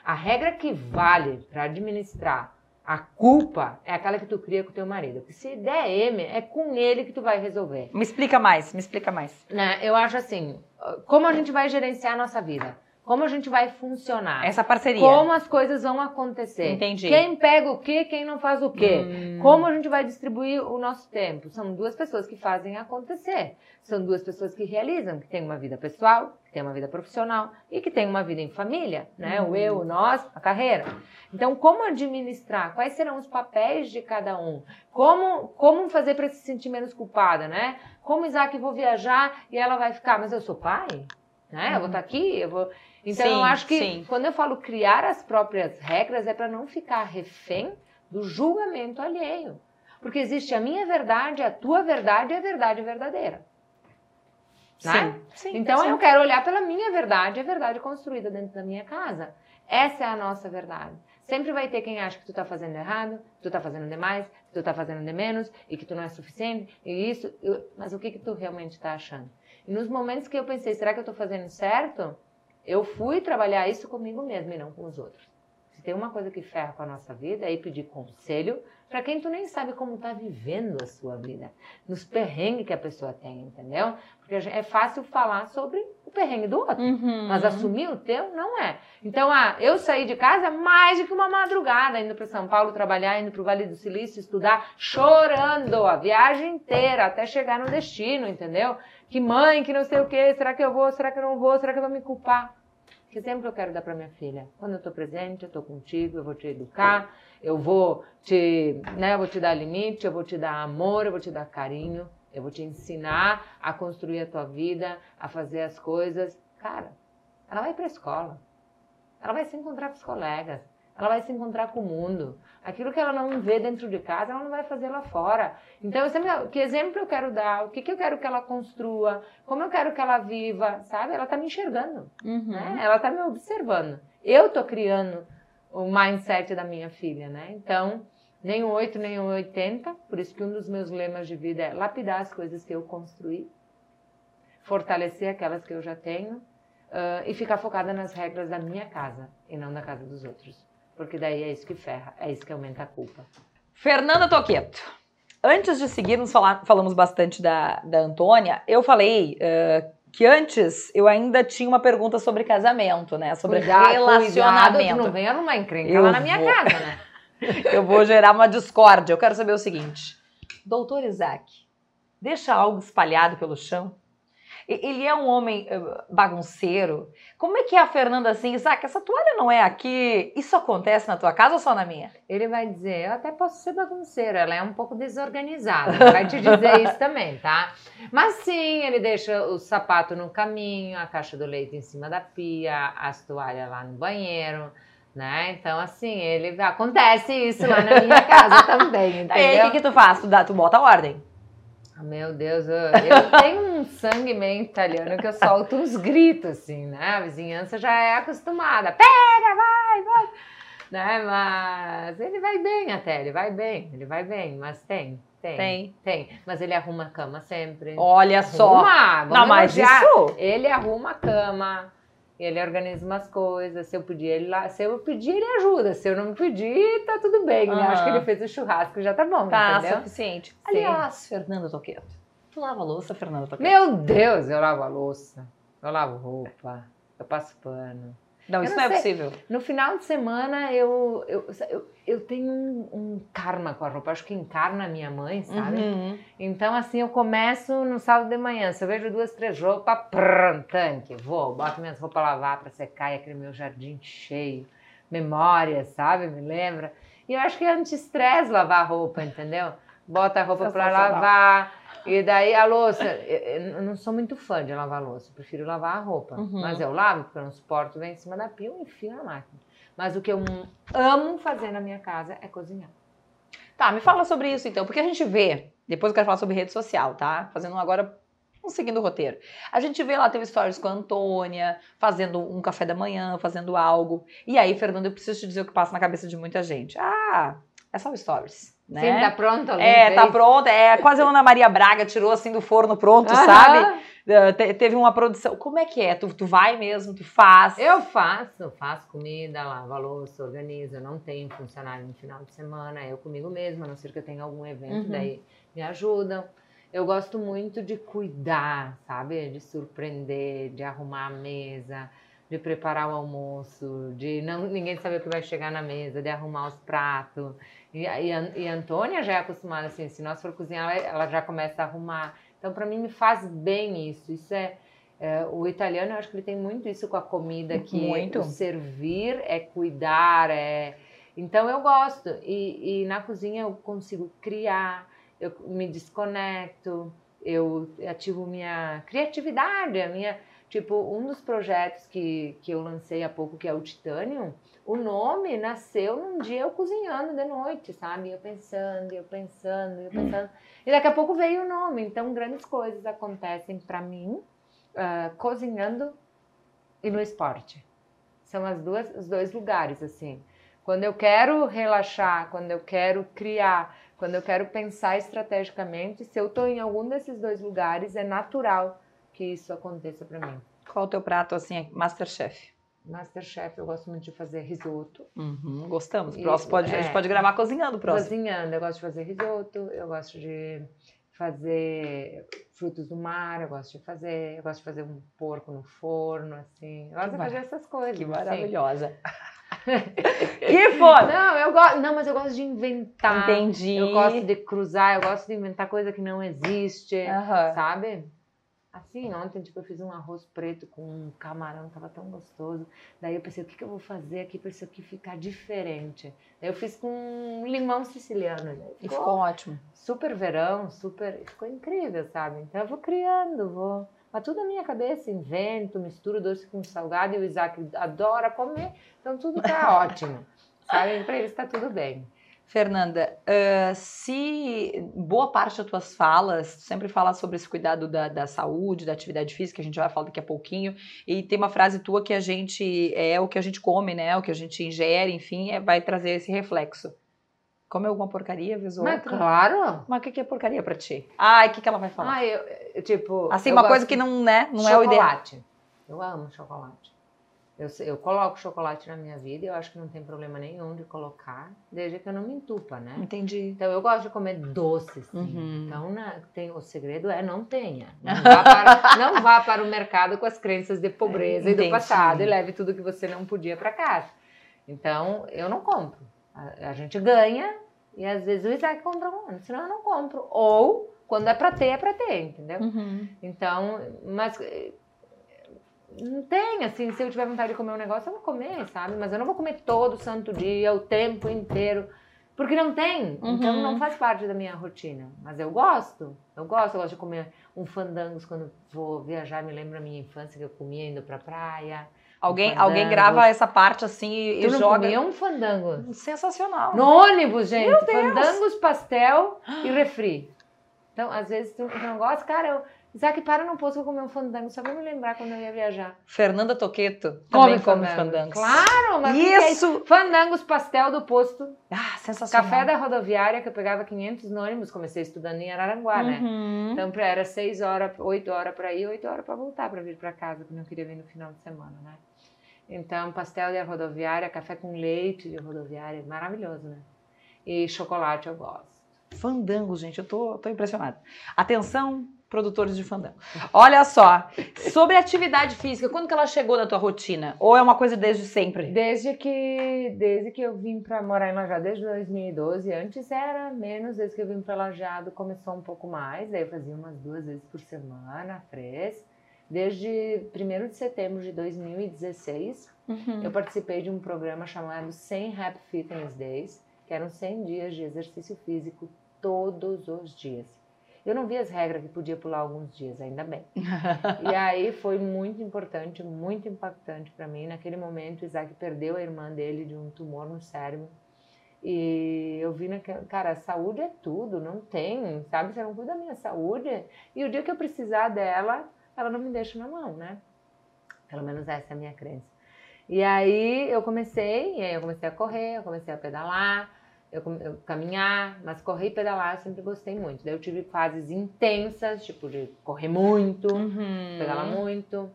A regra que vale para administrar a culpa é aquela que tu cria com teu marido. Porque se der M, é com ele que tu vai resolver Me explica mais, me explica mais. né? Eu acho assim, como a gente vai gerenciar a nossa vida? Como a gente vai funcionar? Essa parceria. Como as coisas vão acontecer? Entendi. Quem pega o quê, quem não faz o quê? Hum. Como a gente vai distribuir o nosso tempo? São duas pessoas que fazem acontecer. São duas pessoas que realizam, que têm uma vida pessoal, que têm uma vida profissional e que têm uma vida em família, né? Hum. O eu, o nós, a carreira. Então, como administrar? Quais serão os papéis de cada um? Como, como fazer para se sentir menos culpada, né? Como Isaac, vou viajar e ela vai ficar, mas eu sou pai, né? Eu vou estar aqui, eu vou. Então, Sim, eu acho que sim. quando eu falo criar as próprias regras é para não ficar refém do julgamento alheio. Porque existe a minha verdade, a tua verdade e a verdade verdadeira. Né? Sim, sim. Então sim. eu quero olhar pela minha verdade, a verdade construída dentro da minha casa. Essa é a nossa verdade. Sempre vai ter quem acha que tu tá fazendo errado, que tu tá fazendo demais, que tu tá fazendo de menos e que tu não é suficiente e isso. eu- mas o que que tu realmente tá achando? E nos momentos que eu pensei, será que eu tô fazendo certo? Eu fui trabalhar isso comigo mesma e não com os outros. Se tem uma coisa que ferra com a nossa vida é ir pedir conselho para quem tu nem sabe como tá vivendo a sua vida, nos perrengues que a pessoa tem, entendeu? Porque é fácil falar sobre o perrengue do outro. Uhum. Mas assumir o teu não é. Então, ah, eu saí de casa mais do que uma madrugada, indo para São Paulo trabalhar, indo para o Vale do Silício estudar, chorando a viagem inteira até chegar no destino, entendeu? Que mãe, que não sei o quê, será que eu vou, será que eu não vou, será que eu vou me culpar? Que exemplo eu quero dar para minha filha? Quando eu estou presente, eu estou contigo, eu vou te educar, eu vou te, né, eu vou te dar limite, eu vou te dar amor, eu vou te dar carinho, eu vou te ensinar a construir a tua vida, a fazer as coisas. Cara, ela vai para a escola. Ela vai se encontrar com os colegas. Ela vai se encontrar com o mundo. Aquilo que ela não vê dentro de casa, ela não vai fazer lá fora. Então, eu sempre, que exemplo eu quero dar? O que, que eu quero que ela construa? Como eu quero que ela viva? Sabe? Ela está me enxergando. Uhum. né? Ela está me observando. Eu estou criando o mindset da minha filha, né? Então, nem o 8, nem o 80. Por isso que um dos meus lemas de vida é lapidar as coisas que eu construí, fortalecer aquelas que eu já tenho ah, e ficar focada nas regras da minha casa e não da casa dos outros. Porque daí é isso que ferra, é isso que aumenta a culpa. Fernanda Toqueto. Antes de seguirmos, falar, falamos bastante da, da Antônia. Eu falei eh, que antes eu ainda tinha uma pergunta sobre casamento, né? Sobre Cuidado, Cuidado, relacionamento. tu não venha numa encrenca Eu lá na minha vou. casa, né? [LAUGHS] Eu vou gerar uma discórdia. Eu quero saber o seguinte: Doutor Isaac, deixa algo espalhado pelo chão? Ele é um homem eh, bagunceiro? Como é que é a Fernanda assim? Isaac, essa toalha não é aqui? Isso acontece na tua casa ou só na minha? Ele vai dizer, eu até posso ser bagunceira, ela é um pouco desorganizada. Vai te dizer isso também, tá? Mas sim, ele deixa o sapato no caminho, a caixa do leite em cima da pia, as toalhas lá no banheiro, né? Então, assim, ele acontece isso lá na minha casa também, E [LAUGHS] aí, o que, que tu faz? Tu, dá, tu bota a ordem. Meu Deus, eu, eu [LAUGHS] tenho um sangue meio italiano que eu solto uns gritos, assim, né? A vizinhança já é acostumada. Pega, vai, vai. Né? Mas ele vai bem até, ele vai bem, ele vai bem, mas tem, tem, Tem. tem. Mas ele arruma a cama sempre. Olha só. Arruma, vamos Não, mas isso. Ele arruma a cama, ele organiza umas coisas. Se eu pedir, ele lá, se eu pedir, ele ajuda. Se eu não pedir, tá tudo bem. Né? Acho que ele fez o churrasco já tá bom, tá entendeu? suficiente. Aliás, Fernanda Toqueto, tu lava a louça, Fernanda Toqueto? Meu Deus, eu lavo a louça, eu lavo roupa, eu passo pano. Não, isso não, não é possível. No final de semana eu, eu, eu, eu tenho um, um, karma com a roupa, acho que encarna a minha mãe, sabe? Uhum. Então, assim, eu começo no sábado de manhã, se eu vejo duas, três roupas, prrr, tanque, vou, boto minhas roupas lavar para secar e aquele meu jardim cheio, memória, sabe? Me lembra? E eu acho que é anti-estresse lavar roupa, entendeu? Bota a roupa para lavar e daí a louça, eu não sou muito fã de lavar louça, prefiro lavar a roupa. Uhum. Mas eu lavo, porque eu não suporto ver em cima da pia e enfio na máquina. Mas o que eu amo fazer na minha casa é cozinhar. Tá, me fala sobre isso então, porque a gente vê, depois eu quero falar sobre rede social, tá? Fazendo agora, vamos seguindo o roteiro. A gente vê lá, teve stories com a Antônia, fazendo um café da manhã, fazendo algo. E aí, Fernando, eu preciso te dizer o que passa na cabeça de muita gente. Ah, é só stories. Né? Sim, tá pronto. É, tá pronto. É quase a Ana Maria Braga tirou assim do forno pronto, sabe? É, te, teve uma produção. Como é que é? Tu, tu vai mesmo, tu faz? Eu faço, faço comida, lavo a louça, organizo. Eu não tenho funcionário no final de semana, eu comigo mesma, a não ser que eu tenha algum evento, uhum. daí me ajudam. Eu gosto muito de cuidar, sabe? De surpreender, de arrumar a mesa, de preparar o almoço, de não ninguém saber o que vai chegar na mesa, de arrumar os pratos. E, e, e a Antônia já é acostumada assim, se nós for cozinhar, ela, ela já começa a arrumar. Então, para mim, me faz bem isso. Isso é, é, o italiano, eu acho que ele tem muito isso com a comida, que muito. servir é cuidar, é. Então eu gosto e, e na cozinha eu consigo criar, eu me desconecto, eu ativo minha criatividade, a minha Tipo, um dos projetos que, que eu lancei há pouco, que é o Titanium, o nome nasceu num dia eu cozinhando de noite, sabe? Eu pensando, eu pensando, eu pensando. E daqui a pouco veio o nome. Então, grandes coisas acontecem para mim uh, cozinhando e no esporte. São as duas, os dois lugares, assim. Quando eu quero relaxar, quando eu quero criar, quando eu quero pensar estrategicamente, se eu estou em algum desses dois lugares, é natural que isso aconteça para mim. Qual o teu prato, assim, Masterchef? Masterchef, eu gosto muito de fazer risoto. Uhum, gostamos. Próximo pode, é, a gente é. pode gravar cozinhando próximo. Cozinhando, eu gosto de fazer risoto, eu gosto de fazer frutos do mar, eu gosto de fazer, eu gosto de fazer um porco no forno, assim. Eu gosto que de fazer essas coisas. Que assim. maravilhosa. [LAUGHS] que foda! Não, eu gosto, não, mas eu gosto de inventar. Entendi. Eu gosto de cruzar, eu gosto de inventar coisa que não existe, uhum. sabe? Assim, ontem, tipo, eu fiz um arroz preto com um camarão, tava tão gostoso. Daí eu pensei, o que, que eu vou fazer aqui para isso aqui ficar diferente? Daí eu fiz com limão siciliano. Né? Ficou, e ficou ótimo. Super verão, super. Ficou incrível, sabe? Então eu vou criando, vou. Mas tudo na minha cabeça, invento, misturo doce com salgado e o Isaac adora comer, então tudo tá [LAUGHS] ótimo. Sabe? Para ele está tudo bem. Fernanda, uh, se boa parte das tuas falas sempre fala sobre esse cuidado da, da, saúde, da atividade física, a gente vai falar daqui a pouquinho, e tem uma frase tua que a gente é o que a gente come, né? O que a gente ingere, enfim, é, vai trazer esse reflexo. Come alguma porcaria, vez ou Mas outra? claro! Mas o que, que é porcaria pra ti? Ai, o que, que ela vai falar? Ah, eu, eu tipo. Assim, uma coisa que não, né, não é o ideal. Chocolate. Eu amo chocolate. Eu, eu coloco chocolate na minha vida e eu acho que não tem problema nenhum de colocar, desde que eu não me entupa, né? Entendi. Então eu gosto de comer doce, sim. Uhum. Então né, tem, o segredo é não tenha. Não vá, para, [LAUGHS] não vá para o mercado com as crenças de pobreza Entendi. e do passado e leve tudo que você não podia para casa. Então eu não compro. A, a, gente ganha e às vezes o Isaac compra um ano, senão eu não compro. Ou quando é para ter, é para ter, entendeu? Uhum. Então, mas não tem, assim, se eu tiver vontade de comer um negócio, eu vou comer, sabe? Mas eu não vou comer todo santo dia, o tempo inteiro. Porque não tem. Então, uhum. Então não faz parte da minha rotina. Mas eu gosto. Eu gosto, eu gosto de comer um fandangos quando vou viajar, me lembra a minha infância que eu comia indo pra praia. Alguém, um alguém grava essa parte assim e, tu não joga. Comia um fandango. Sensacional. No ônibus, gente. Fandangos, pastel e [GASPS] refri. Então, às vezes tu não gosta, cara, eu Isaac, para no posto comer um fandango, só pra me lembrar quando eu ia viajar. Fernanda Toqueto também come, fandangos. Claro, mas Isso! Que é fandangos, pastel do posto. Ah, sensacional. Café da rodoviária, que eu pegava 500 no ônibus, comecei estudando em Araranguá, né? Uhum. Então era 6 horas, 8 horas pra ir, 8 horas pra voltar, pra vir pra casa, porque não queria vir no final de semana, né? Então, pastel de rodoviária, café com leite de rodoviária, maravilhoso, né? E chocolate eu gosto. Fandangos, gente, eu tô, tô impressionada. Atenção, produtores de fandango. Olha só, sobre atividade física, quando que ela chegou na tua rotina? Ou é uma coisa desde sempre? Desde que, desde que eu vim para morar em Lajado, desde 2012. Antes era menos, desde que eu vim para Lajado começou um pouco mais. Daí eu fazia umas duas vezes por semana, três. Desde 1 de setembro de 2016, Uhum. eu participei de um programa chamado 100 Happy Fitness Days, que eram 100 dias de exercício físico todos os dias. Eu não vi as regras que podia pular alguns dias, ainda bem. [LAUGHS] E aí foi muito importante, muito impactante para mim. Naquele momento, Isaac perdeu a irmã dele de um tumor no cérebro. E eu vi naquela. Cara, saúde é tudo, não tem, sabe? Você não cuida da minha saúde. E o dia que eu precisar dela, ela não me deixa na mão, né? Pelo menos essa é a minha crença. E aí eu comecei, e aí eu comecei a correr, eu comecei a pedalar, eu, eu caminhar, mas correr e pedalar eu sempre gostei muito. Daí eu tive fases intensas, tipo de correr muito, Uhum. pedalar muito,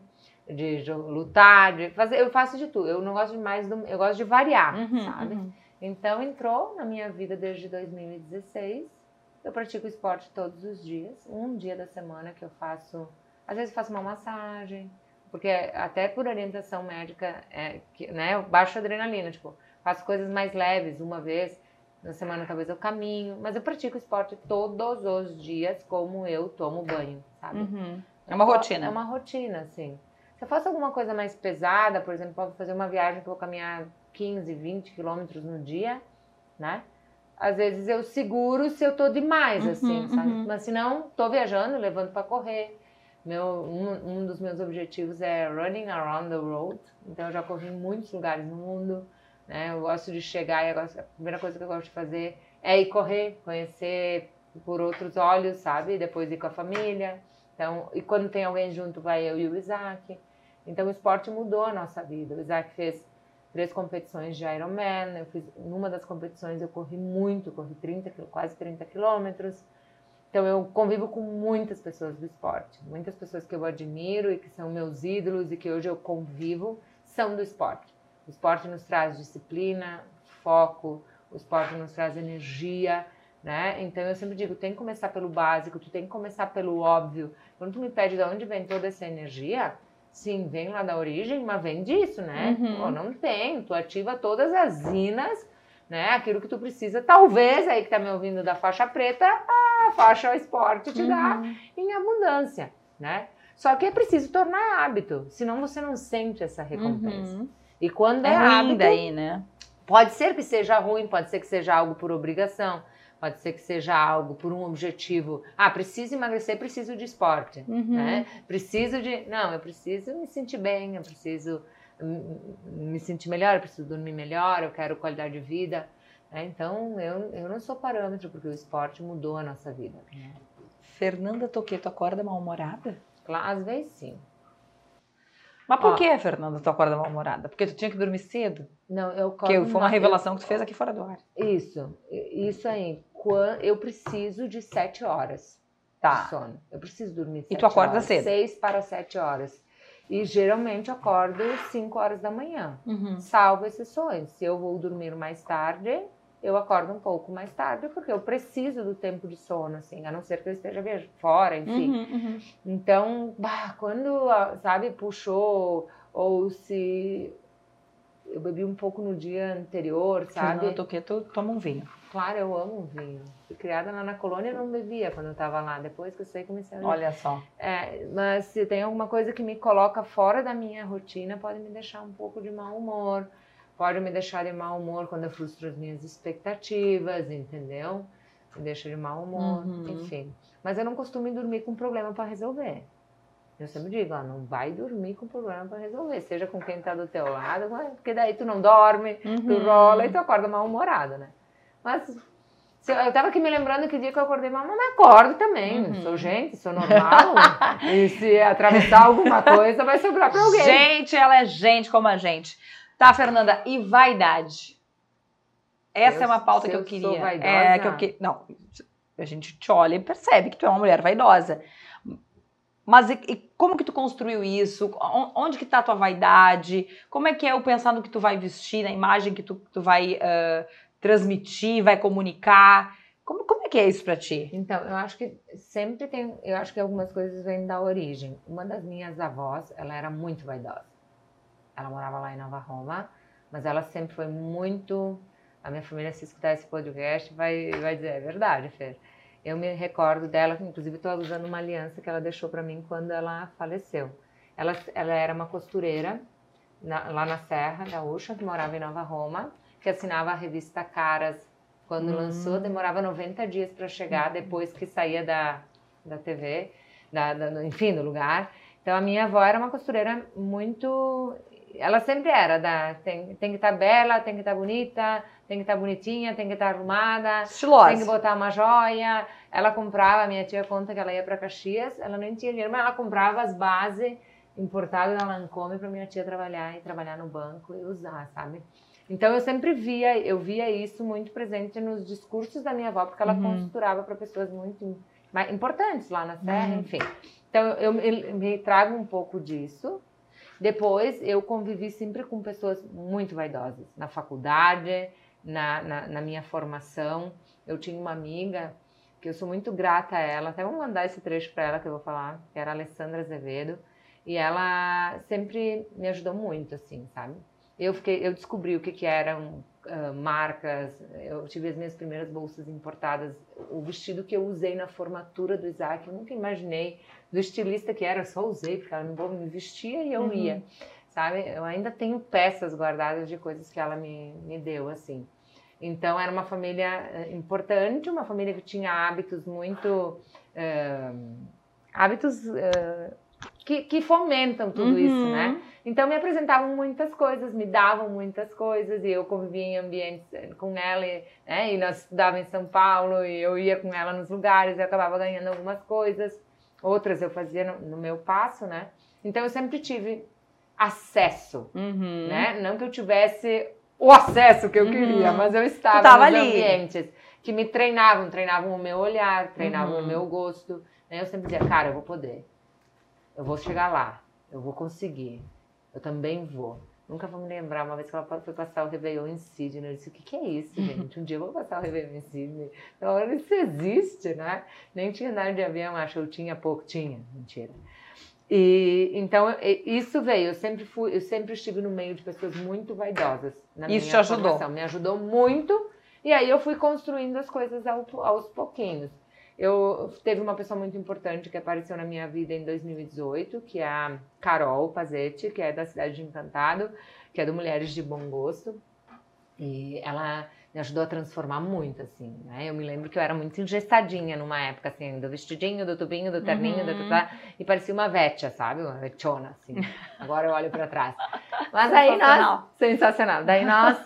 de jo- lutar, de fazer, eu faço de tudo. Eu não gosto de mais do, eu gosto de variar, Uhum, sabe? uhum. Então entrou na minha vida desde 2016. Eu pratico esporte todos os dias, um dia da semana que eu faço, às vezes faço uma massagem, porque até por orientação médica, é, que, né, eu baixo a adrenalina, tipo, faço coisas mais leves uma vez na semana, talvez eu caminho, mas eu pratico esporte todos os dias, como eu tomo banho, sabe? Uhum. É uma rotina. É uma rotina, assim. Se eu faço alguma coisa mais pesada, por exemplo, posso fazer uma viagem que eu vou caminhar 15, 20 quilômetros no dia, né? Às vezes eu seguro se eu tô demais, Uhum, assim, sabe? uhum. Mas se não, tô viajando, levanto para correr. Meu, um, um dos meus objetivos é running around the world. Então eu já corri em muitos lugares no mundo, né? Eu gosto de chegar e a primeira coisa que eu gosto de fazer é ir correr, conhecer por outros olhos, sabe? Depois ir com a família. Então, e quando tem alguém junto, vai eu e o Isaac. Então, o esporte mudou a nossa vida. O Isaac fez três competições de Ironman. Eu fiz, numa das competições eu corri muito, corri 30, quil- quase 30 quilômetros. Então, eu convivo com muitas pessoas do esporte. Muitas pessoas que eu admiro e que são meus ídolos e que hoje eu convivo são do esporte. O esporte nos traz disciplina, foco, o esporte nos traz energia, né? Então eu sempre digo, tem que começar pelo básico, tu tem que começar pelo óbvio. Quando tu me pede de onde vem toda essa energia, sim, vem lá da origem, mas vem disso, né? Uhum. Pô, não tem, tu ativa todas as inas, né? Aquilo que tu precisa, talvez aí que tá me ouvindo da faixa preta, a faixa esporte te dá Uhum. em abundância, né? Só que é preciso tornar hábito, senão você não sente essa recompensa. Uhum. E quando é, É ruim hábito, né? Pode ser que seja ruim, pode ser que seja algo por obrigação, pode ser que seja algo por um objetivo. Ah, preciso emagrecer, preciso de esporte, Uhum. né? Preciso de, não, eu preciso me sentir bem, eu preciso me sentir melhor, eu preciso dormir melhor, eu quero qualidade de vida. né? Então, eu, eu não sou parâmetro porque o esporte mudou a nossa vida. né? Fernanda Toqueto acorda mal-humorada? Claro, Às vezes sim. Mas por Ó. que, Fernanda, tu acorda mal-humorada? Porque tu tinha que dormir cedo? Não, eu Porque acordo foi uma ma- revelação que tu fez aqui fora do ar. eu- isso, isso aí. Eu preciso de sete horas. de Tá. sono. Eu preciso dormir E tu sete acorda horas, cedo? Seis para sete horas. E geralmente eu acordo 5 horas da manhã, Uhum. salvo exceções. Se eu vou dormir mais tarde, eu acordo um pouco mais tarde, porque eu preciso do tempo de sono, assim, a não ser que eu esteja fora, enfim. Uhum, uhum. Então, bah, quando, ah, sabe, puxou, ou se eu bebi um pouco no dia anterior, sabe? Fernanda Toqueto toma um vinho. Claro, eu amo vinho. Fui criada lá na colônia, eu não bebia quando eu tava lá. Depois que eu sei, comecei a beber. Olha só. É, mas se tem alguma coisa que me coloca fora da minha rotina, pode me deixar um pouco de mau humor. Pode me deixar de mau humor quando eu frustro as minhas expectativas, entendeu? Me deixa de mau humor, Uhum. enfim. Mas eu não costumo dormir com problema para resolver. Eu sempre digo, ó, não vai dormir com problema para resolver, seja com quem tá do teu lado, porque daí tu não dorme, tu Uhum. rola e tu acorda mal-humorado, né? Mas Eu tava aqui me lembrando que dia que eu acordei, mas me acordo também. Uhum. Sou gente, sou normal. e se atravessar alguma coisa, vai sobrar pra alguém. Gente, ela é gente como a gente. Tá, Fernanda, e vaidade? Essa eu, é uma pauta que eu, eu queria. é, que eu que, não, a gente te olha e percebe que tu é uma mulher vaidosa. Mas e, e como que tu construiu isso? Onde que tá a tua vaidade? Como é que é o pensar no que tu vai vestir, na imagem que tu, tu vai uh, transmitir, vai comunicar? Como, como é que é isso para ti? Então, eu acho que sempre tem, eu acho que algumas coisas vêm da origem. Uma das minhas avós, ela era muito vaidosa. Ela morava lá em Nova Roma, mas ela sempre foi muito. A minha família, se escutar esse podcast, vai, vai dizer: é verdade, Fer. Eu me recordo dela, inclusive estou usando uma aliança que ela deixou para mim quando ela faleceu. Ela, ela era uma costureira na, lá na Serra Gaúcha, que morava em Nova Roma, que assinava a revista Caras. Quando hum. lançou, demorava 90 dias para chegar, depois que saía da, da TV, da, da, enfim, do lugar. Então a minha avó era uma costureira muito ela sempre era da tem, tem que estar tá bela, tem que estar tá bonita, tem que estar tá bonitinha, tem que estar tá arrumada, Estilosa. tem que botar uma joia. Ela comprava, minha tia conta que ela ia para Caxias, ela nem tinha dinheiro, mas ela comprava as bases importadas da Lancome para minha tia trabalhar e trabalhar no banco e usar, sabe? Então eu sempre via, eu via isso muito presente nos discursos da minha avó, porque ela uhum. costurava para pessoas muito importantes lá na Serra, uhum. enfim. Então eu, eu me trago um pouco disso depois, eu convivi sempre com pessoas muito vaidosas. Na faculdade, na, na, na minha formação, eu tinha uma amiga que eu sou muito grata a ela. Até vou mandar esse trecho para ela que eu vou falar, que era a Alessandra Azevedo. E ela sempre me ajudou muito, assim, sabe? Eu, fiquei, eu descobri o que, que eram uh, marcas, eu tive as minhas primeiras bolsas importadas, o vestido que eu usei na formatura do Isaac, eu nunca imaginei do estilista que era, eu só usei, porque ela me vestia e eu uhum. ia, sabe? Eu ainda tenho peças guardadas de coisas que ela me, me deu, assim. Então, era uma família eh, importante, uma família que tinha hábitos muito... Uh, hábitos... Uh, que, que, fomentam tudo uhum. isso, né? Então me apresentavam muitas coisas, me davam muitas coisas e eu convivia em ambientes com ela, né? E nós estudávamos em São Paulo e eu ia com ela nos lugares e acabava ganhando algumas coisas, outras eu fazia no, no meu passo, né? Então eu sempre tive acesso, uhum. né? Não que eu tivesse o acesso que eu queria, uhum. mas eu estava nos ali. ambientes que me treinavam, treinavam o meu olhar, treinavam o uhum. meu gosto. Né? Eu sempre dizia, cara, eu vou poder eu vou chegar lá, eu vou conseguir, eu também vou. Nunca vou me lembrar, uma vez que ela foi passar o Réveillon em Sydney, eu disse, o que, que é isso, gente? Um dia eu vou passar o Réveillon em Sydney. Então, isso existe, né? Nem tinha nada de avião, acho, eu tinha pouco, tinha, mentira. E então isso veio. Eu sempre fui, eu sempre estive no meio de pessoas muito vaidosas. Na isso te ajudou? Formação. Me ajudou muito. E aí eu fui construindo as coisas aos pouquinhos. Eu teve uma pessoa muito importante que apareceu na minha vida em 2018, que é a Carol Pazetti, que é da cidade de Encantado, que é do Mulheres de Bom Gosto. E ela me ajudou a transformar muito, assim, né? Eu me lembro que eu era muito engestadinha numa época, assim, do vestidinho, do tubinho, do terninho, uhum. da, e parecia uma vetia, sabe? Uma vetiona, assim. [LAUGHS] Agora eu olho para trás. [LAUGHS] Mas aí nós... Sensacional. Daí nós...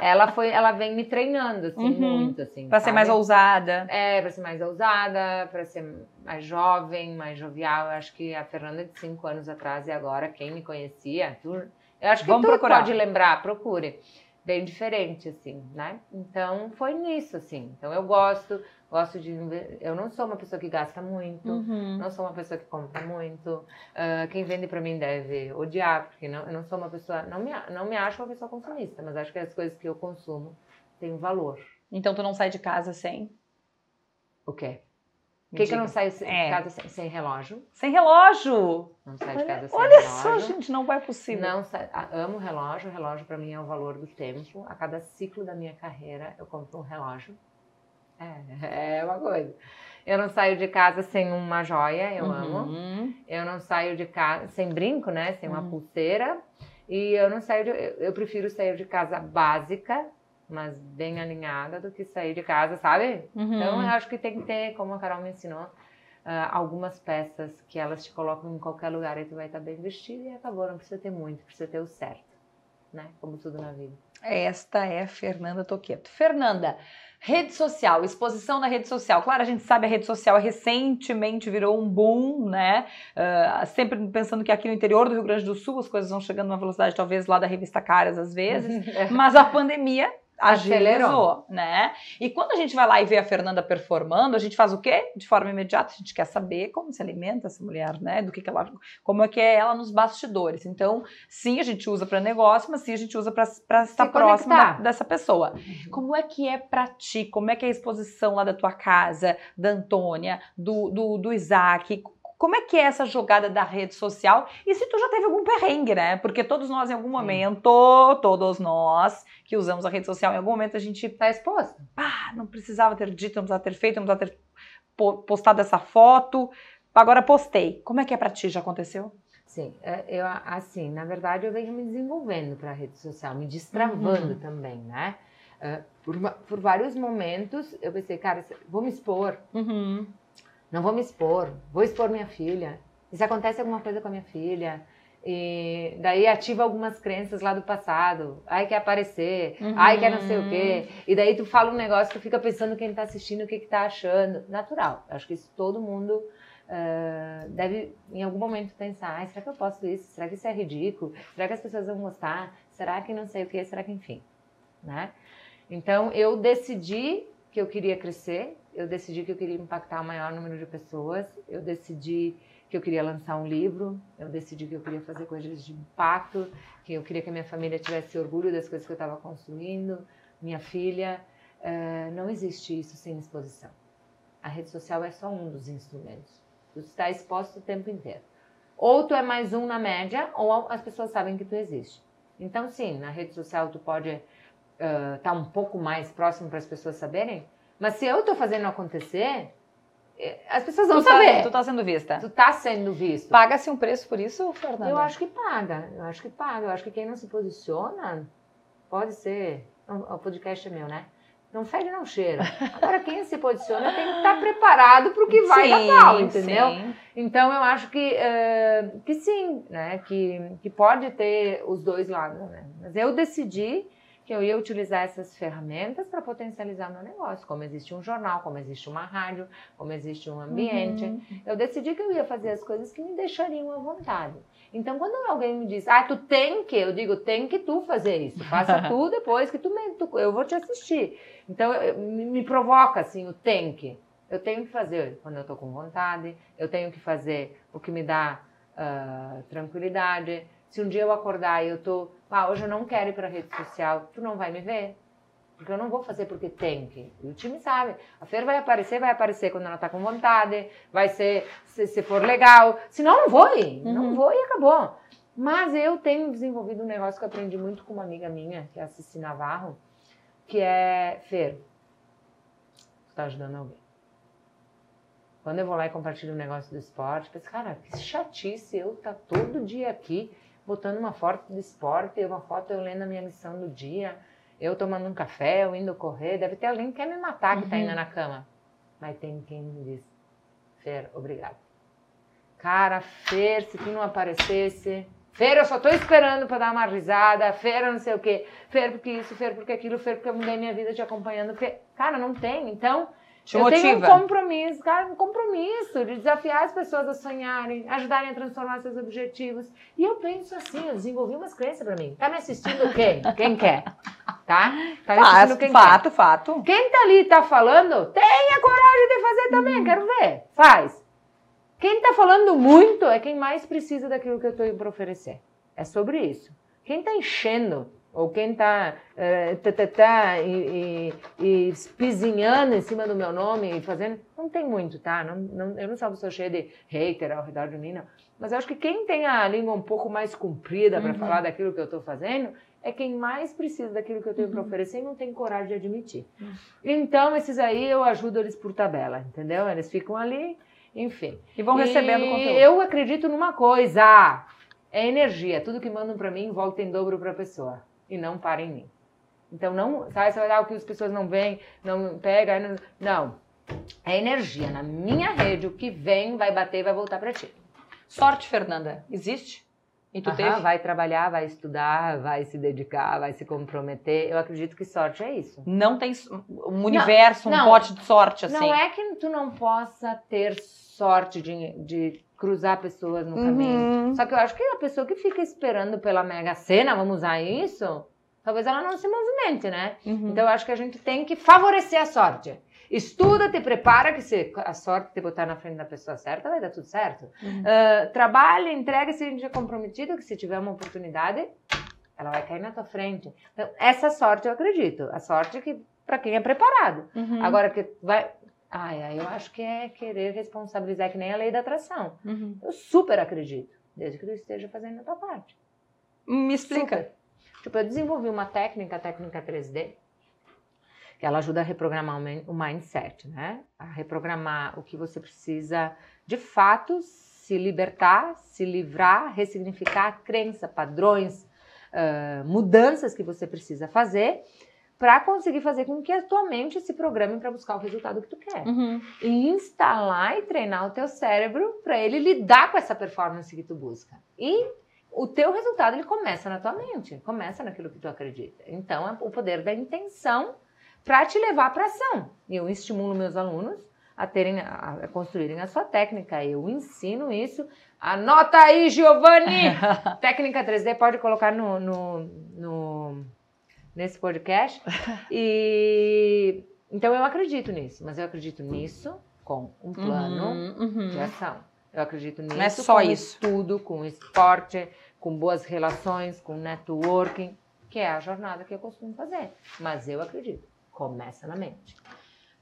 Ela foi... Ela vem me treinando, assim, uhum. muito, assim, Pra sabe? ser mais ousada. É, pra ser mais ousada, pra ser mais jovem, mais jovial. Eu acho que a Fernanda de cinco anos atrás e agora, quem me conhecia... Tu, eu acho que Vamos tu procurar. pode lembrar, procure bem diferente, assim, né? Então foi nisso, assim. Então eu gosto, gosto de. Eu não sou uma pessoa que gasta muito, uhum. não sou uma pessoa que compra muito. Uh, quem vende para mim deve odiar, porque não, eu não sou uma pessoa. Não me, não me acho uma pessoa consumista, mas acho que as coisas que eu consumo têm valor. Então tu não sai de casa sem? O quê? Por que, que eu não saio de é. casa sem, sem, relógio? Sem relógio? Não saio de casa sem olha relógio. Olha só, gente, não é possível. Não amo relógio. O relógio para mim é o valor do tempo. A cada ciclo da minha carreira eu compro um relógio. É, é uma coisa. Eu não saio de casa sem uma joia, eu uhum. amo. Eu não saio de casa sem brinco, né? Sem uma uhum. pulseira. E eu não saio de, eu, prefiro sair de casa básica, mas bem alinhada do que sair de casa, sabe? Uhum. Então eu acho que tem que ter, como a Carol me ensinou, uh, algumas peças que elas te colocam em qualquer lugar e tu vai estar bem vestido e acabou, não precisa ter muito, precisa ter o certo. né? Como tudo na vida. Esta é Fernanda Toqueto. Fernanda, Rede social, exposição na rede social. Claro, a gente sabe a rede social recentemente virou um boom, né? Uh, sempre pensando que aqui no interior do Rio Grande do Sul as coisas vão chegando numa velocidade talvez lá da revista Caras às vezes, [LAUGHS] é. mas a pandemia agilizou, né? E quando a gente vai lá e vê a Fernanda performando, a gente faz o quê? De forma imediata, a gente quer saber como se alimenta essa mulher, né? Do que, que ela, como é que é ela nos bastidores. Então, sim, a gente usa para negócio, mas sim a gente usa para estar próximo da, dessa pessoa. Uhum. Como é que é para ti? Como é que é a exposição lá da tua casa, da Antônia, do, do, do Isaac? Como é que é essa jogada da rede social? E se tu já teve algum perrengue, né? Porque todos nós, em algum momento, todos nós que usamos a rede social, em algum momento a gente tá exposto. Pá, não precisava ter dito, não precisava ter feito, não precisava ter postado essa foto. Agora postei. Como é que é pra ti? Já aconteceu? Sim, é, eu assim, na verdade eu venho me desenvolvendo para a rede social, me destravando uhum. também, né? Uh, por, por, vários momentos eu pensei, cara, vou me expor. Uhum. Não vou me expor, vou expor minha filha. E se acontece alguma coisa com a minha filha, e daí ativa algumas crenças lá do passado. Ai, quer aparecer. Uhum. Ai, quer não sei o quê. E daí tu fala um negócio que fica pensando quem tá assistindo, o que que tá achando. Natural. Acho que isso todo mundo uh, deve, em algum momento, pensar. Ai, será que eu posso isso? Será que isso é ridículo? Será que as pessoas vão gostar? Será que não sei o quê? Será que enfim? Né? Então, eu decidi que eu queria crescer eu decidi que eu queria impactar o maior número de pessoas, eu decidi que eu queria lançar um livro, eu decidi que eu queria fazer coisas de impacto, que eu queria que a minha família tivesse orgulho das coisas que eu estava construindo, minha filha. Uh, não existe isso sem exposição. A rede social é só um dos instrumentos. Tu está exposto o tempo inteiro. Ou tu é mais um na média, ou as pessoas sabem que tu existe. Então, sim, na rede social tu pode estar uh, tá um pouco mais próximo para as pessoas saberem, mas se eu tô fazendo acontecer, é, as pessoas vão tu tá- saber. Tá, tu tá sendo vista. Tu tá sendo visto. Paga-se um preço por isso, Fernanda? Eu acho que paga. Eu acho que paga. Eu acho que quem não se posiciona pode ser. O podcast é meu, né? Não fede, não cheira. Agora, quem se posiciona tem que estar preparado para o que vai sim, dar pau, entendeu? Sim. Então, eu acho que, uh, que sim, né? Que, que pode ter os dois lados, né? Mas eu decidi que eu ia utilizar essas ferramentas para potencializar meu negócio. Como existe um jornal, como existe uma rádio, como existe um ambiente. Uhum. Eu decidi que eu ia fazer as coisas que me deixariam à vontade. Então, quando alguém me diz, ah, tu tem que, eu digo, tem que tu fazer isso. Faça [LAUGHS] tu depois que tu, me, tu eu vou te assistir. Então, eu, me, provoca assim o tem que. Eu tenho que fazer quando eu estou com vontade, eu tenho que fazer o que me dá uh, tranquilidade. Se um dia eu acordar e eu tô, ah, hoje eu não quero ir para rede social, tu não vai me ver. Porque eu não vou fazer porque tem que. E o time sabe. A Fer vai aparecer, vai aparecer quando ela tá com vontade, vai ser se, se for legal. Senão, não vou ir. Uhum. Não vou e acabou. Mas eu tenho desenvolvido um negócio que eu aprendi muito com uma amiga minha, que é a Cici Navarro, que é Fer, tu tá ajudando alguém. Quando eu vou lá e compartilho um negócio do esporte, penso, cara, que chatice eu tá todo dia aqui botando uma foto de esporte, uma foto eu lendo a minha lição do dia, eu tomando um café, eu indo correr. Deve ter alguém que quer me matar que uhum. tá ainda na cama. Mas tem quem me diz, Fer, obrigado. Cara, Fer, se tu não aparecesse, Fer, eu só tô esperando para dar uma risada, Fer, eu não sei o quê, Fer, porque isso, Fer, porque aquilo, Fer, porque eu mudei minha vida te acompanhando, porque, cara, não tem. Então, te eu motiva. tenho um compromisso, cara, um compromisso de desafiar as pessoas a sonharem, ajudarem a transformar seus objetivos. E eu penso assim, eu desenvolvi umas crenças para mim. Tá me assistindo quem? [LAUGHS] Quem quer? Tá? Tá me assistindo quem fato, quer? Fato, Quem tá ali tá falando, tenha coragem de fazer também, hum. quero ver. Faz. Quem tá falando muito é quem mais precisa daquilo que eu tô para oferecer. É sobre isso. Quem tá enchendo ou quem está é, tá, tá, tá, e, e, e em cima do meu nome e fazendo, não tem muito, tá? Não, não, eu não sou uma pessoa cheia de hater ao redor de mim, não. Mas eu acho que quem tem a língua um pouco mais comprida para uhum. falar daquilo que eu estou fazendo é quem mais precisa daquilo que eu tenho uhum. para oferecer e não tem coragem de admitir. Uhum. Então, esses aí eu ajudo eles por tabela, entendeu? Eles ficam ali, enfim. E vão recebendo e conteúdo. Eu acredito numa coisa: é energia. Tudo que mandam para mim volta em dobro para a pessoa e não para em mim. Então, não, sabe, você vai dar o que as pessoas não veem, não pega, não, não. É energia. Na minha rede, o que vem vai bater e vai voltar para ti. Sorte, Fernanda, existe? E tu Aham, teve? vai trabalhar, vai estudar, vai se dedicar, vai se comprometer. Eu acredito que sorte é isso. Não tem um universo, um não. pote de sorte, assim. Não é que tu não possa ter sorte de, de cruzar pessoas no caminho. Uhum. Só que eu acho que a pessoa que fica esperando pela Mega Sena, vamos usar isso, talvez ela não se movimente, né? Uhum. Então eu acho que a gente tem que favorecer a sorte. Estuda, te prepara, que se a sorte te botar na frente da pessoa certa, vai dar tudo certo. Uhum. Ah, trabalha, entrega se a gente é comprometido, que se tiver uma oportunidade, ela vai cair na tua frente. Então, essa sorte eu acredito. A sorte que para quem é preparado. Uhum. Agora que vai. Ai, ai, eu acho que é querer responsabilizar, que nem a lei da atração. Uhum. Eu super acredito, desde que tu esteja fazendo a tua parte. Me explica. Super. Tipo, eu desenvolvi uma técnica, a técnica 3D, que ela ajuda a reprogramar o min- o mindset, né? A reprogramar o que você precisa, de fato, se libertar, se livrar, ressignificar crença, padrões, ah, mudanças que você precisa fazer para conseguir fazer com que a tua mente se programe para buscar o resultado que tu quer Uhum. e instalar e treinar o teu cérebro para ele lidar com essa performance que tu busca. E o teu resultado ele começa na tua mente, começa naquilo que tu acredita. Então é o poder da intenção para te levar para ação. Eu estimulo meus alunos a terem a, a construírem a sua técnica. Eu ensino isso. Anota aí, Giovanni! [LAUGHS] técnica 3D pode colocar no, no, no- nesse podcast. [LAUGHS] E então eu acredito nisso, mas eu acredito nisso com um plano Uhum. de ação. Eu acredito nisso Não é só com isso. estudo, com esporte, com boas relações, com networking, que é a jornada que eu costumo fazer. Mas eu acredito, começa na mente.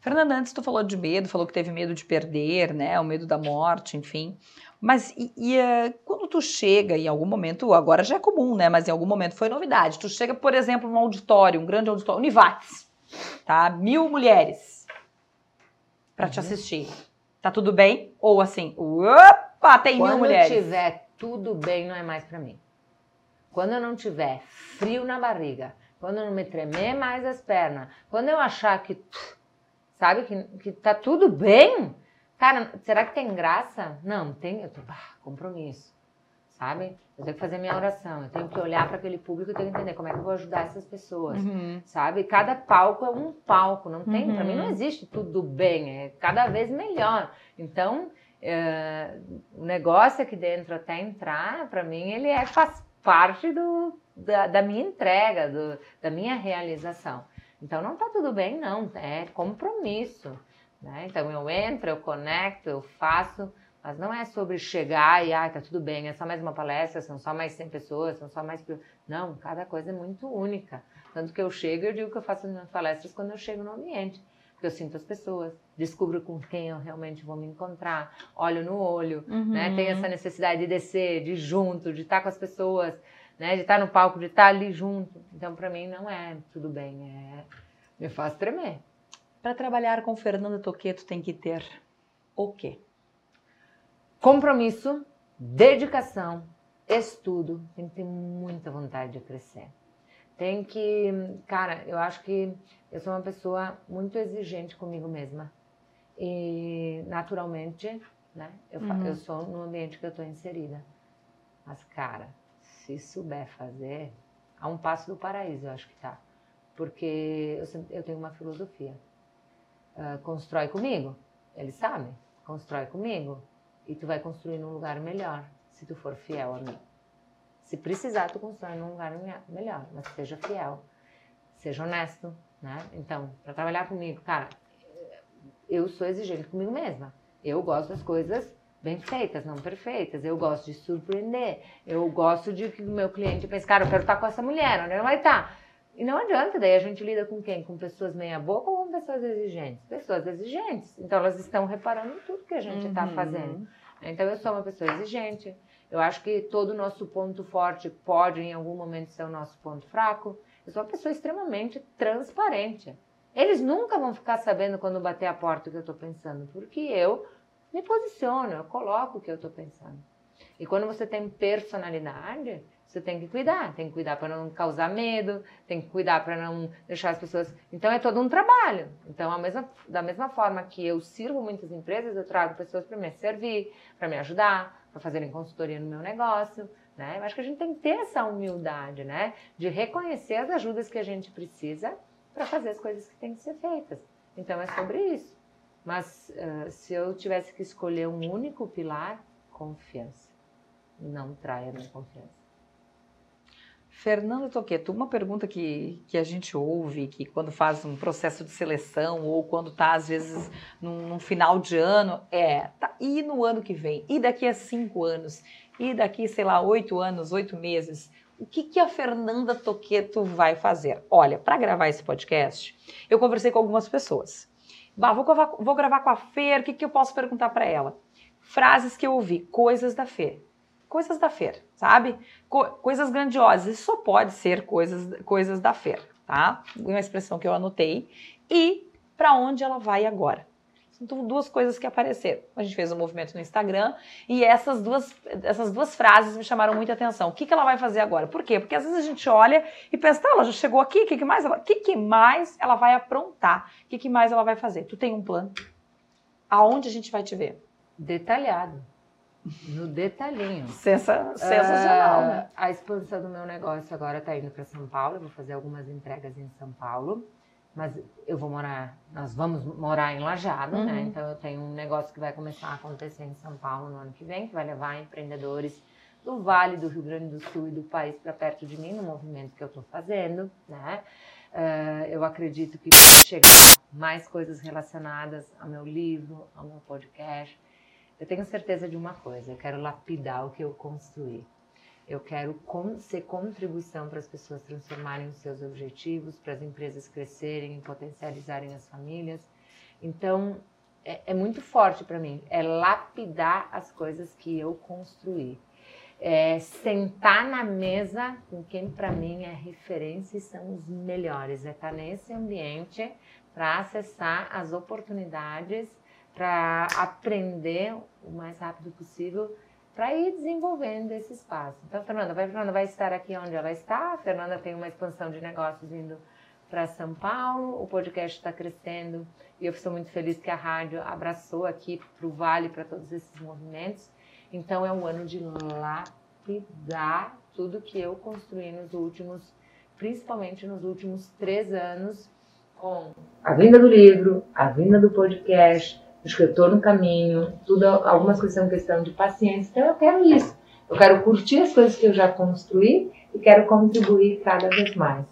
Fernanda, antes tu falou de medo, falou que teve medo de perder, né? O medo da morte, enfim. Mas e, e, eh, quando tu chega em algum momento, agora já é comum, né? Mas em algum momento foi novidade. Tu chega, por exemplo, num auditório, um grande auditório, Univates, tá? Mil mulheres pra te Uhum. assistir. Tá tudo bem? Ou assim, opa, tem mil Quando mulheres. tiver tudo bem, não é mais pra mim. Quando eu não tiver frio na barriga, quando eu não me tremer mais as pernas, quando eu achar que, sabe, que, que tá tudo bem, cara, será que tem graça? Não, tem, eu tô, ah, compromisso, sabe? Eu tenho que fazer minha oração, eu tenho que olhar para aquele público, eu tenho que entender como é que eu vou ajudar essas pessoas Uhum. sabe? Cada palco é um palco, não tem, para mim Uhum. não existe tudo bem, é cada vez melhor. Então, é, o negócio aqui dentro até entrar, para mim ele é faz parte do, da, da minha entrega, do, da minha realização. Então não tá tudo bem, não, é compromisso. Né? Então eu entro, eu conecto, eu faço, mas não é sobre chegar e ah, tá tudo bem, é só mais uma palestra, são só mais 100 pessoas, são só mais. Não, cada coisa é muito única. Tanto que eu chego, eu digo que eu faço as minhas palestras quando eu chego no ambiente. Porque eu sinto as pessoas, descubro com quem eu realmente vou me encontrar, olho no olho, né? Uhum. Tem essa necessidade de descer, de junto, de estar com as pessoas, né? De estar no palco, de estar ali junto. Então, para mim, não é tudo bem, é... me faz tremer. Para trabalhar com Fernanda Toqueto tem que ter o quê? Compromisso, dedicação, estudo, tem que ter muita vontade de crescer. Tem que, cara, eu acho que eu sou uma pessoa muito exigente comigo mesma. E naturalmente, né, eu, Uhum. eu sou no ambiente que eu estou inserida. Mas, cara, se souber fazer, a um passo do paraíso, eu acho que tá. Porque eu, eu tenho uma filosofia. Ah, constrói comigo, eles sabem, constrói comigo e tu vai construir num lugar melhor, se tu for fiel a mim. Se precisar, tu constrói num lugar me- melhor, mas seja fiel, seja honesto, né? Então, para trabalhar comigo, cara, eu sou exigente comigo mesma. Eu gosto das coisas bem feitas, não perfeitas. Eu gosto de surpreender. Eu gosto de que o meu cliente pense, cara, eu quero estar com essa mulher, onde ela vai estar? E não adianta, daí a gente lida com quem? Com pessoas meia boca ou com pessoas exigentes? Pessoas exigentes. Então elas estão reparando em tudo que a gente está Uhum. fazendo. Então eu sou uma pessoa exigente. Eu acho que todo o nosso ponto forte pode em algum momento ser o nosso ponto fraco. Eu sou uma pessoa extremamente transparente. Eles nunca vão ficar sabendo quando bater a porta o que eu estou pensando, porque eu me posiciono, eu coloco o que eu estou pensando. E quando você tem personalidade, você tem que cuidar, tem que cuidar para não causar medo, tem que cuidar para não deixar as pessoas. Então é todo um trabalho. Então, mesma, da mesma forma que eu sirvo muitas empresas, eu trago pessoas para me servir, para me ajudar, para fazerem consultoria no meu negócio, Né? Eu acho que a gente tem que ter essa humildade, né? De reconhecer as ajudas que a gente precisa para fazer as coisas que têm que ser feitas. Então é sobre isso. Mas uh, se eu tivesse que escolher um único pilar, confiança. Não traia minha confiança. Fernando Toqueto, uma pergunta que, que a gente ouve, que quando faz um processo de seleção ou quando está, às vezes, num, num, final de ano, é, tá, e no ano que vem? E daqui a cinco anos? E daqui, sei lá, oito anos, oito meses? O que, que a Fernanda Toqueto vai fazer? Olha, para gravar esse podcast, eu conversei com algumas pessoas. Bah, vou, vou gravar com a Fer, o que, que eu posso perguntar para ela? Frases que eu ouvi, coisas da Fer. Coisas da Fer, sabe? Co coisas grandiosas. Isso só pode ser coisas, coisas da Fer, tá? Uma expressão que eu anotei. E para onde ela vai agora? Duas coisas que apareceram. A gente fez um movimento no Instagram e essas duas, essas duas frases me chamaram muita atenção. O que, que ela vai fazer agora? Por quê? Porque às vezes a gente olha e pensa, tá, ela já chegou aqui, o que, que mais ela, que, que mais ela vai aprontar? O que, que mais ela vai fazer? Tu tem um plano? Aonde a gente vai te ver? Detalhado. No detalhinho. [LAUGHS] Sensa sensacional, uh, né? A expansão do meu negócio agora está indo para São Paulo. Eu vou fazer algumas entregas em São Paulo mas eu vou morar, nós vamos morar em Lajado, né? uhum. né? Então eu tenho um negócio que vai começar a acontecer em São Paulo no ano que vem, que vai levar empreendedores do Vale do Rio Grande do Sul e do país para perto de mim, no movimento que eu estou fazendo, né? Uh, eu acredito que chegar mais coisas relacionadas ao meu livro, ao meu podcast. Eu tenho certeza de uma coisa, eu quero lapidar o que eu construí. Eu quero ser contribuição para as pessoas transformarem os seus objetivos, para as empresas crescerem e potencializarem as famílias. Então, é, é muito forte para mim. É lapidar as coisas que eu construí. É sentar na mesa com quem para mim é referência e são os melhores. É estar nesse ambiente para acessar as oportunidades, para aprender o mais rápido possível para ir desenvolvendo esse espaço. Então, Fernanda vai, Fernanda vai estar aqui onde ela está. A Fernanda tem uma expansão de negócios indo para São Paulo. O podcast está crescendo e eu estou muito feliz que a rádio abraçou aqui para o Vale, para todos esses movimentos. Então, é um ano de lapidar tudo que eu construí nos últimos, principalmente nos últimos três anos, com a vinda do livro, a vinda do podcast acho que eu estou no caminho, tudo, algumas coisas são questão de paciência, então eu quero isso. Eu quero curtir as coisas que eu já construí e quero contribuir cada vez mais.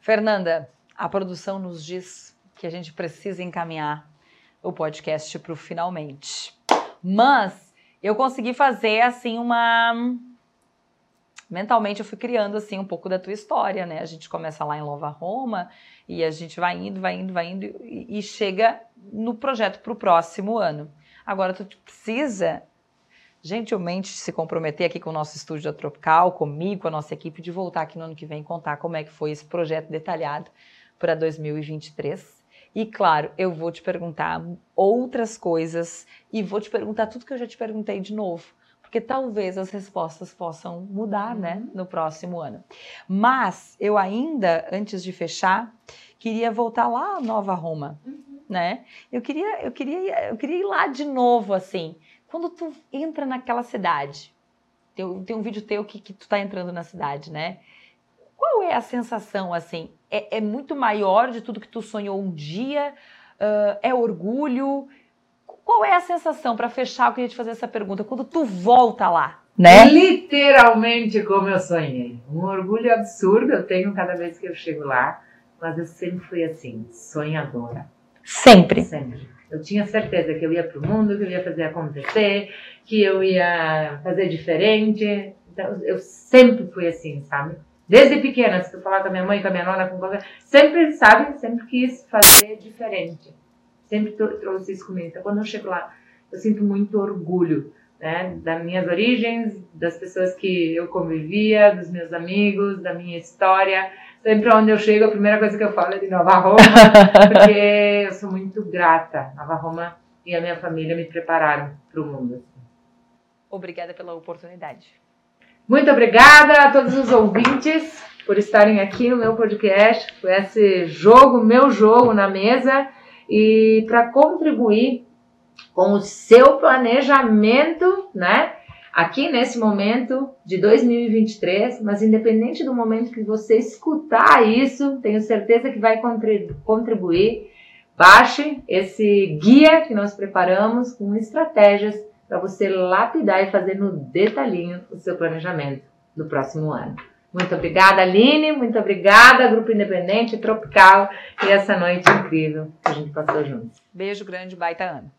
Fernanda, a produção nos diz que a gente precisa encaminhar o podcast para o finalmente. Mas eu consegui fazer assim uma mentalmente eu fui criando assim um pouco da tua história, né? A gente começa lá em Nova Roma e a gente vai indo, vai indo, vai indo e, e chega no projeto para o próximo ano. Agora tu precisa gentilmente se comprometer aqui com o nosso estúdio da Tropical, comigo, com a nossa equipe, de voltar aqui no ano que vem contar como é que foi esse projeto detalhado para 2023. E claro, eu vou te perguntar outras coisas e vou te perguntar tudo que eu já te perguntei de novo porque talvez as respostas possam mudar, né, uhum. né, no próximo ano. Mas eu ainda, antes de fechar, queria voltar lá a Nova Roma, uhum. né? Eu queria, eu queria, eu queria ir lá de novo, assim. Quando tu entra naquela cidade, tem, tem um vídeo teu que, que tu tá entrando na cidade, né? Qual é a sensação, assim? É, é muito maior de tudo que tu sonhou um dia? Uh, é orgulho? Qual é a sensação, para fechar, eu queria te fazer essa pergunta, quando tu volta lá? Né? Literalmente como eu sonhei. Um orgulho absurdo eu tenho cada vez que eu chego lá, mas eu sempre fui assim, sonhadora. Sempre? Sempre. Eu tinha certeza que eu ia para o mundo, que eu ia fazer acontecer, que eu ia fazer diferente. Então, eu sempre fui assim, sabe? Desde pequena, se tu falar com a minha mãe, com a minha nona, com qualquer... Sempre, sabe? Sempre quis fazer diferente sempre trouxe isso comigo. Então, quando eu chego lá, eu sinto muito orgulho, né, das minhas origens, das pessoas que eu convivia, dos meus amigos, da minha história. Sempre onde eu chego, a primeira coisa que eu falo é de Nova Roma, [LAUGHS] porque eu sou muito grata. Nova Roma e a minha família me prepararam para o mundo. Assim. Obrigada pela oportunidade. Muito obrigada a todos os ouvintes por estarem aqui no meu podcast, com esse jogo, meu jogo na mesa e para contribuir com o seu planejamento, né? aqui nesse momento de 2023, mas independente do momento que você escutar isso, tenho certeza que vai contribuir. Baixe esse guia que nós preparamos com estratégias para você lapidar e fazer no detalhinho o seu planejamento do próximo ano. Muito obrigada, Aline. Muito obrigada, Grupo Independente Tropical. E essa noite incrível que a gente passou juntos. Beijo grande, baita ano.